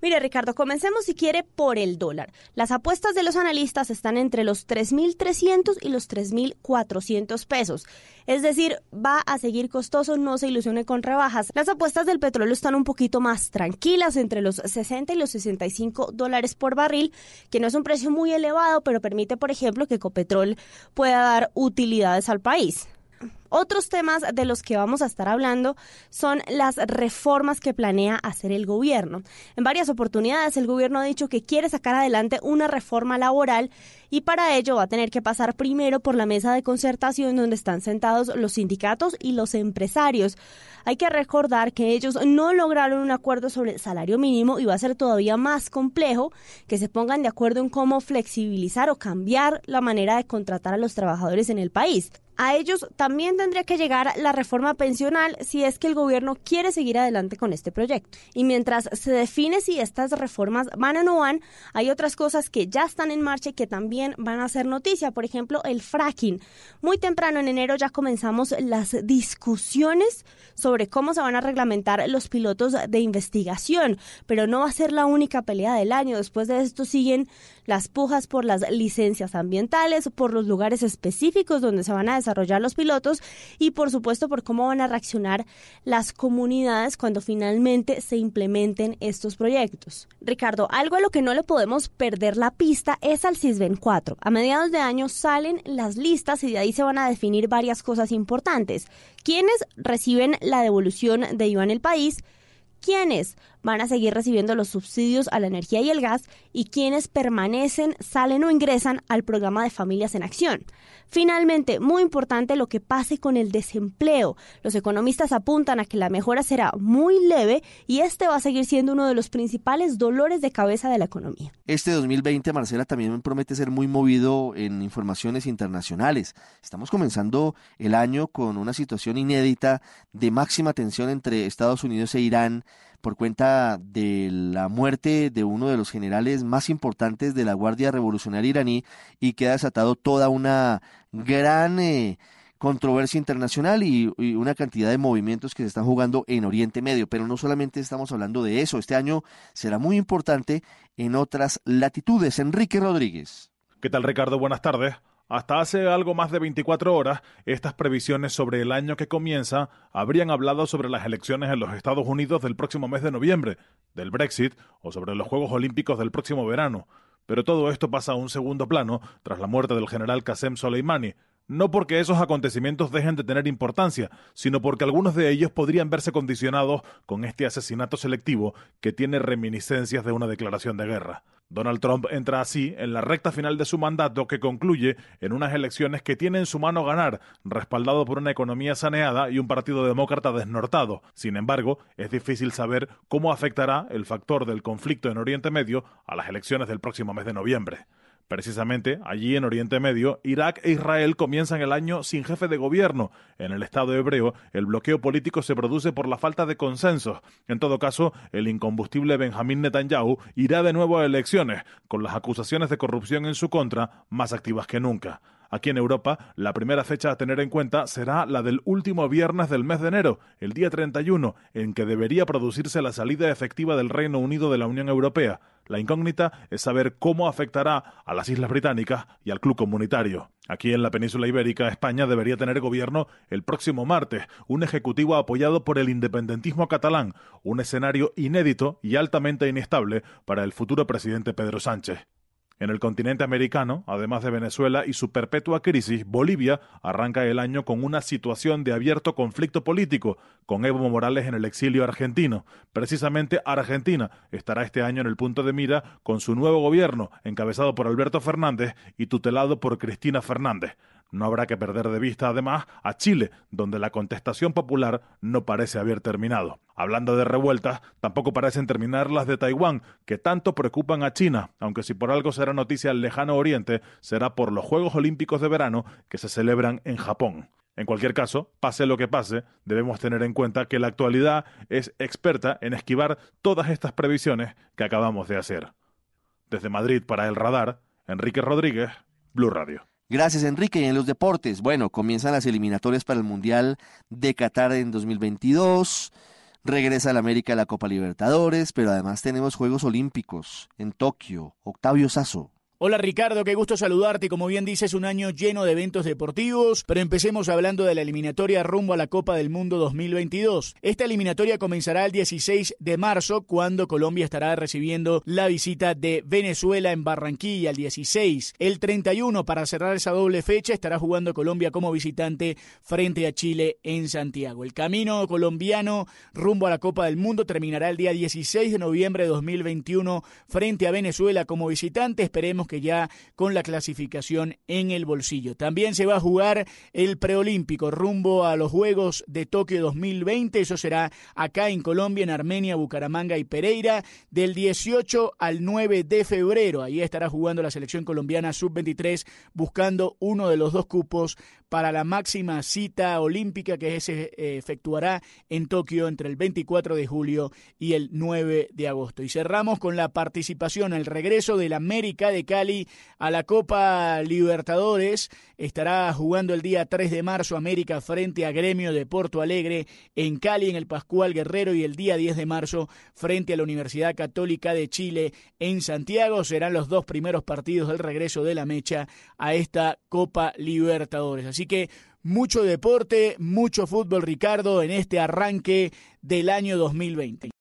Mire, Ricardo, comencemos si quiere por el dólar. Las apuestas de los analistas están entre los 3.300 y los 3.400 pesos. Es decir, va a seguir costoso, no se ilusione con rebajas. Las apuestas del petróleo están un poquito más tranquilas, entre los 60 y los 65 dólares por barril, que no es un precio muy elevado, pero permite, por ejemplo, que Ecopetrol pueda dar utilidades al país. Otros temas de los que vamos a estar hablando son las reformas que planea hacer el gobierno. En varias oportunidades el gobierno ha dicho que quiere sacar adelante una reforma laboral y para ello va a tener que pasar primero por la mesa de concertación donde están sentados los sindicatos y los empresarios. Hay que recordar que ellos no lograron un acuerdo sobre el salario mínimo y va a ser todavía más complejo que se pongan de acuerdo en cómo flexibilizar o cambiar la manera de contratar a los trabajadores en el país. A ellos también tendría que llegar la reforma pensional si es que el gobierno quiere seguir adelante con este proyecto. Y mientras se define si estas reformas van o no van, hay otras cosas que ya están en marcha y que también van a ser noticia. Por ejemplo, el fracking. Muy temprano en enero ya comenzamos las discusiones sobre cómo se van a reglamentar los pilotos de investigación, pero no va a ser la única pelea del año. Después de esto siguen las pujas por las licencias ambientales, por los lugares específicos donde se van a desarrollar los pilotos y por supuesto por cómo van a reaccionar las comunidades cuando finalmente se implementen estos proyectos. Ricardo, algo a lo que no le podemos perder la pista es al CISBEN 4. A mediados de año salen las listas y de ahí se van a definir varias cosas importantes. ¿Quiénes reciben la devolución de IVA en el país? ¿Quiénes van a seguir recibiendo los subsidios a la energía y el gas y quienes permanecen, salen o ingresan al programa de Familias en Acción. Finalmente, muy importante lo que pase con el desempleo. Los economistas apuntan a que la mejora será muy leve y este va a seguir siendo uno de los principales dolores de cabeza de la economía. Este 2020, Marcela, también promete ser muy movido en informaciones internacionales. Estamos comenzando el año con una situación inédita de máxima tensión entre Estados Unidos e Irán por cuenta de la muerte de uno de los generales más importantes de la Guardia Revolucionaria iraní y que ha desatado toda una gran eh, controversia internacional y, y, una cantidad de movimientos que se están jugando en Oriente Medio. Pero no solamente estamos hablando de eso, este año será muy importante en otras latitudes. Enrique Rodríguez. ¿Qué tal Ricardo? Buenas tardes. Hasta hace algo más de 24 horas, estas previsiones sobre el año que comienza habrían hablado sobre las elecciones en los Estados Unidos del próximo mes de noviembre, del Brexit o sobre los Juegos Olímpicos del próximo verano. Pero todo esto pasa a un segundo plano tras la muerte del general Qasem Soleimani, no porque esos acontecimientos dejen de tener importancia, sino porque algunos de ellos podrían verse condicionados con este asesinato selectivo que tiene reminiscencias de una declaración de guerra. Donald Trump entra así en la recta final de su mandato que concluye en unas elecciones que tiene en su mano ganar, respaldado por una economía saneada y un partido demócrata desnortado. Sin embargo, es difícil saber cómo afectará el factor del conflicto en Oriente Medio a las elecciones del próximo mes de noviembre. Precisamente allí en Oriente Medio, Irak e Israel comienzan el año sin jefe de gobierno. En el Estado hebreo, el bloqueo político se produce por la falta de consensos. En todo caso, el incombustible Benjamín Netanyahu irá de nuevo a elecciones, con las acusaciones de corrupción en su contra más activas que nunca. Aquí en Europa, la primera fecha a tener en cuenta será la del último viernes del mes de enero, el día 31, en que debería producirse la salida efectiva del Reino Unido de la Unión Europea. La incógnita es saber cómo afectará a las Islas Británicas y al club comunitario. Aquí en la península ibérica, España debería tener gobierno el próximo martes, un ejecutivo apoyado por el independentismo catalán, un escenario inédito y altamente inestable para el futuro presidente Pedro Sánchez. En el continente americano, además de Venezuela y su perpetua crisis, Bolivia arranca el año con una situación de abierto conflicto político, con Evo Morales en el exilio argentino. Precisamente Argentina estará este año en el punto de mira con su nuevo gobierno, encabezado por Alberto Fernández y tutelado por Cristina Fernández. No habrá que perder de vista, además, a Chile, donde la contestación popular no parece haber terminado. Hablando de revueltas, tampoco parecen terminar las de Taiwán, que tanto preocupan a China, aunque si por algo será noticia al lejano oriente, será por los Juegos Olímpicos de verano que se celebran en Japón. En cualquier caso, pase lo que pase, debemos tener en cuenta que la actualidad es experta en esquivar todas estas previsiones que acabamos de hacer. Desde Madrid para el radar, Enrique Rodríguez, Blue Radio. Gracias, Enrique. Y en los deportes, bueno, comienzan las eliminatorias para el Mundial de Qatar en 2022. Regresa la América a la Copa Libertadores, pero además tenemos Juegos Olímpicos en Tokio. Octavio Sazo. Hola Ricardo, qué gusto saludarte. Como bien dices, un año lleno de eventos deportivos, pero empecemos hablando de la eliminatoria rumbo a la Copa del Mundo 2022. Esta eliminatoria comenzará el 16 de marzo, cuando Colombia estará recibiendo la visita de Venezuela en Barranquilla el 16. El 31, para cerrar esa doble fecha, estará jugando Colombia como visitante frente a Chile en Santiago. El camino colombiano rumbo a la Copa del Mundo terminará el día 16 de noviembre de 2021 frente a Venezuela como visitante. Esperemos que ya con la clasificación en el bolsillo. También se va a jugar el preolímpico rumbo a los Juegos de Tokio 2020. Eso será acá en Colombia, en Armenia, Bucaramanga y Pereira, del 18 al 9 de febrero. Ahí estará jugando la selección colombiana sub-23 buscando uno de los dos cupos para la máxima cita olímpica que se eh, efectuará en Tokio entre el 24 de julio y el 9 de agosto. Y cerramos con la participación, el regreso del América de Cali a la Copa Libertadores. Estará jugando el día 3 de marzo América frente a Gremio de Porto Alegre en Cali en el Pascual Guerrero y el día 10 de marzo frente a la Universidad Católica de Chile en Santiago. Serán los dos primeros partidos del regreso de la mecha a esta Copa Libertadores. Así que mucho deporte, mucho fútbol, Ricardo, en este arranque del año 2020.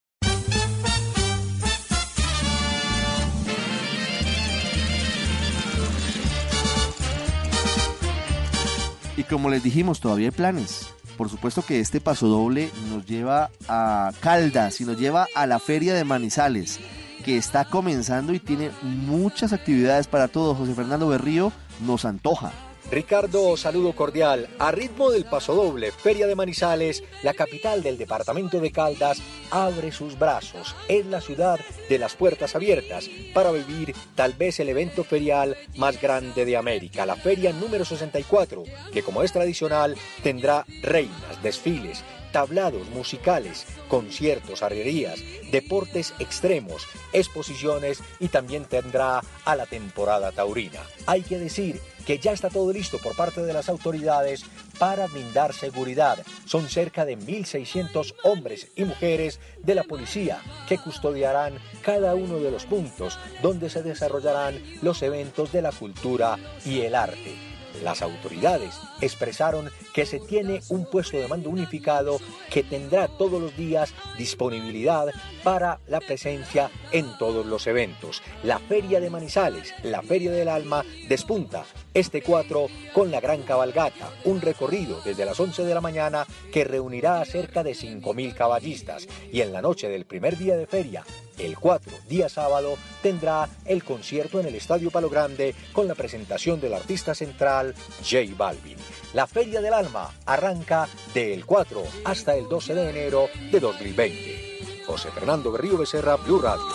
Y como les dijimos, todavía hay planes. Por supuesto que este paso doble nos lleva a Caldas y nos lleva a la Feria de Manizales, que está comenzando y tiene muchas actividades para todos. José Fernando Berrío nos antoja. Ricardo, saludo cordial. A ritmo del Paso Doble, Feria de Manizales, la capital del departamento de Caldas, abre sus brazos. Es la ciudad de las puertas abiertas para vivir tal vez el evento ferial más grande de América, la feria número 64, que como es tradicional tendrá reinas, desfiles, tablados musicales, conciertos, arrierías, deportes extremos, exposiciones y también tendrá a la temporada taurina. Hay que decir que ya está todo listo por parte de las autoridades para brindar seguridad. Son cerca de 1.600 hombres y mujeres de la policía que custodiarán cada uno de los puntos donde se desarrollarán los eventos de la cultura y el arte. Las autoridades expresaron que se tiene un puesto de mando unificado que tendrá todos los días disponibilidad para la presencia en todos los eventos. La Feria de Manizales, la Feria del Alma, despunta este 4 con la Gran Cabalgata, un recorrido desde las 11 de la mañana que reunirá a cerca de 5.000 caballistas y en la noche del primer día de feria, el 4, día sábado, tendrá el concierto en el Estadio Palo Grande con la presentación del artista central J Balvin. La Feria del Alma arranca del 4 hasta el 12 de enero de 2020. José Fernando Berrío Becerra, Blue Radio.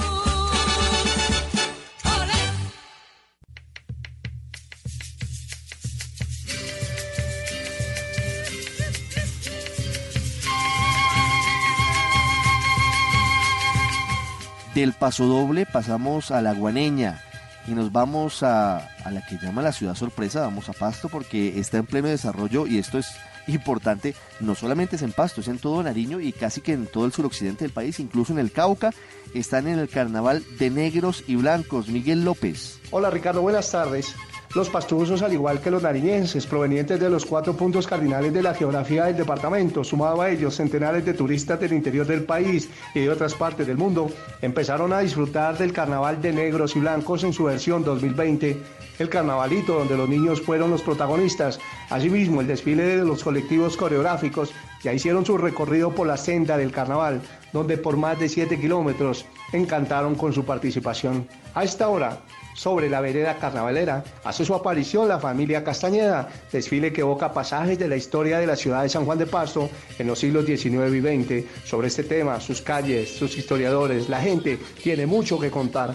Del Paso Doble pasamos a la Guaneña y nos vamos a, a, la que llama la ciudad sorpresa, vamos a Pasto porque está en pleno desarrollo y esto es importante, no solamente es en Pasto, es en todo Nariño y casi que en todo el suroccidente del país, incluso en el Cauca, están en el carnaval de negros y blancos. Miguel López. Hola Ricardo, buenas tardes. Los pastusos, al igual que los nariñenses, provenientes de los cuatro puntos cardinales de la geografía del departamento, sumado a ellos centenares de turistas del interior del país y de otras partes del mundo, empezaron a disfrutar del carnaval de negros y blancos en su versión 2020, el carnavalito donde los niños fueron los protagonistas, asimismo el desfile de los colectivos coreográficos ya hicieron su recorrido por la senda del carnaval, donde por más de 7 kilómetros encantaron con su participación. A esta hora, sobre la vereda carnavalera. Hace su aparición la familia Castañeda, desfile que evoca pasajes de la historia de la ciudad de San Juan de Pasto en los siglos XIX y XX. Sobre este tema, sus calles, sus historiadores, la gente tiene mucho que contar.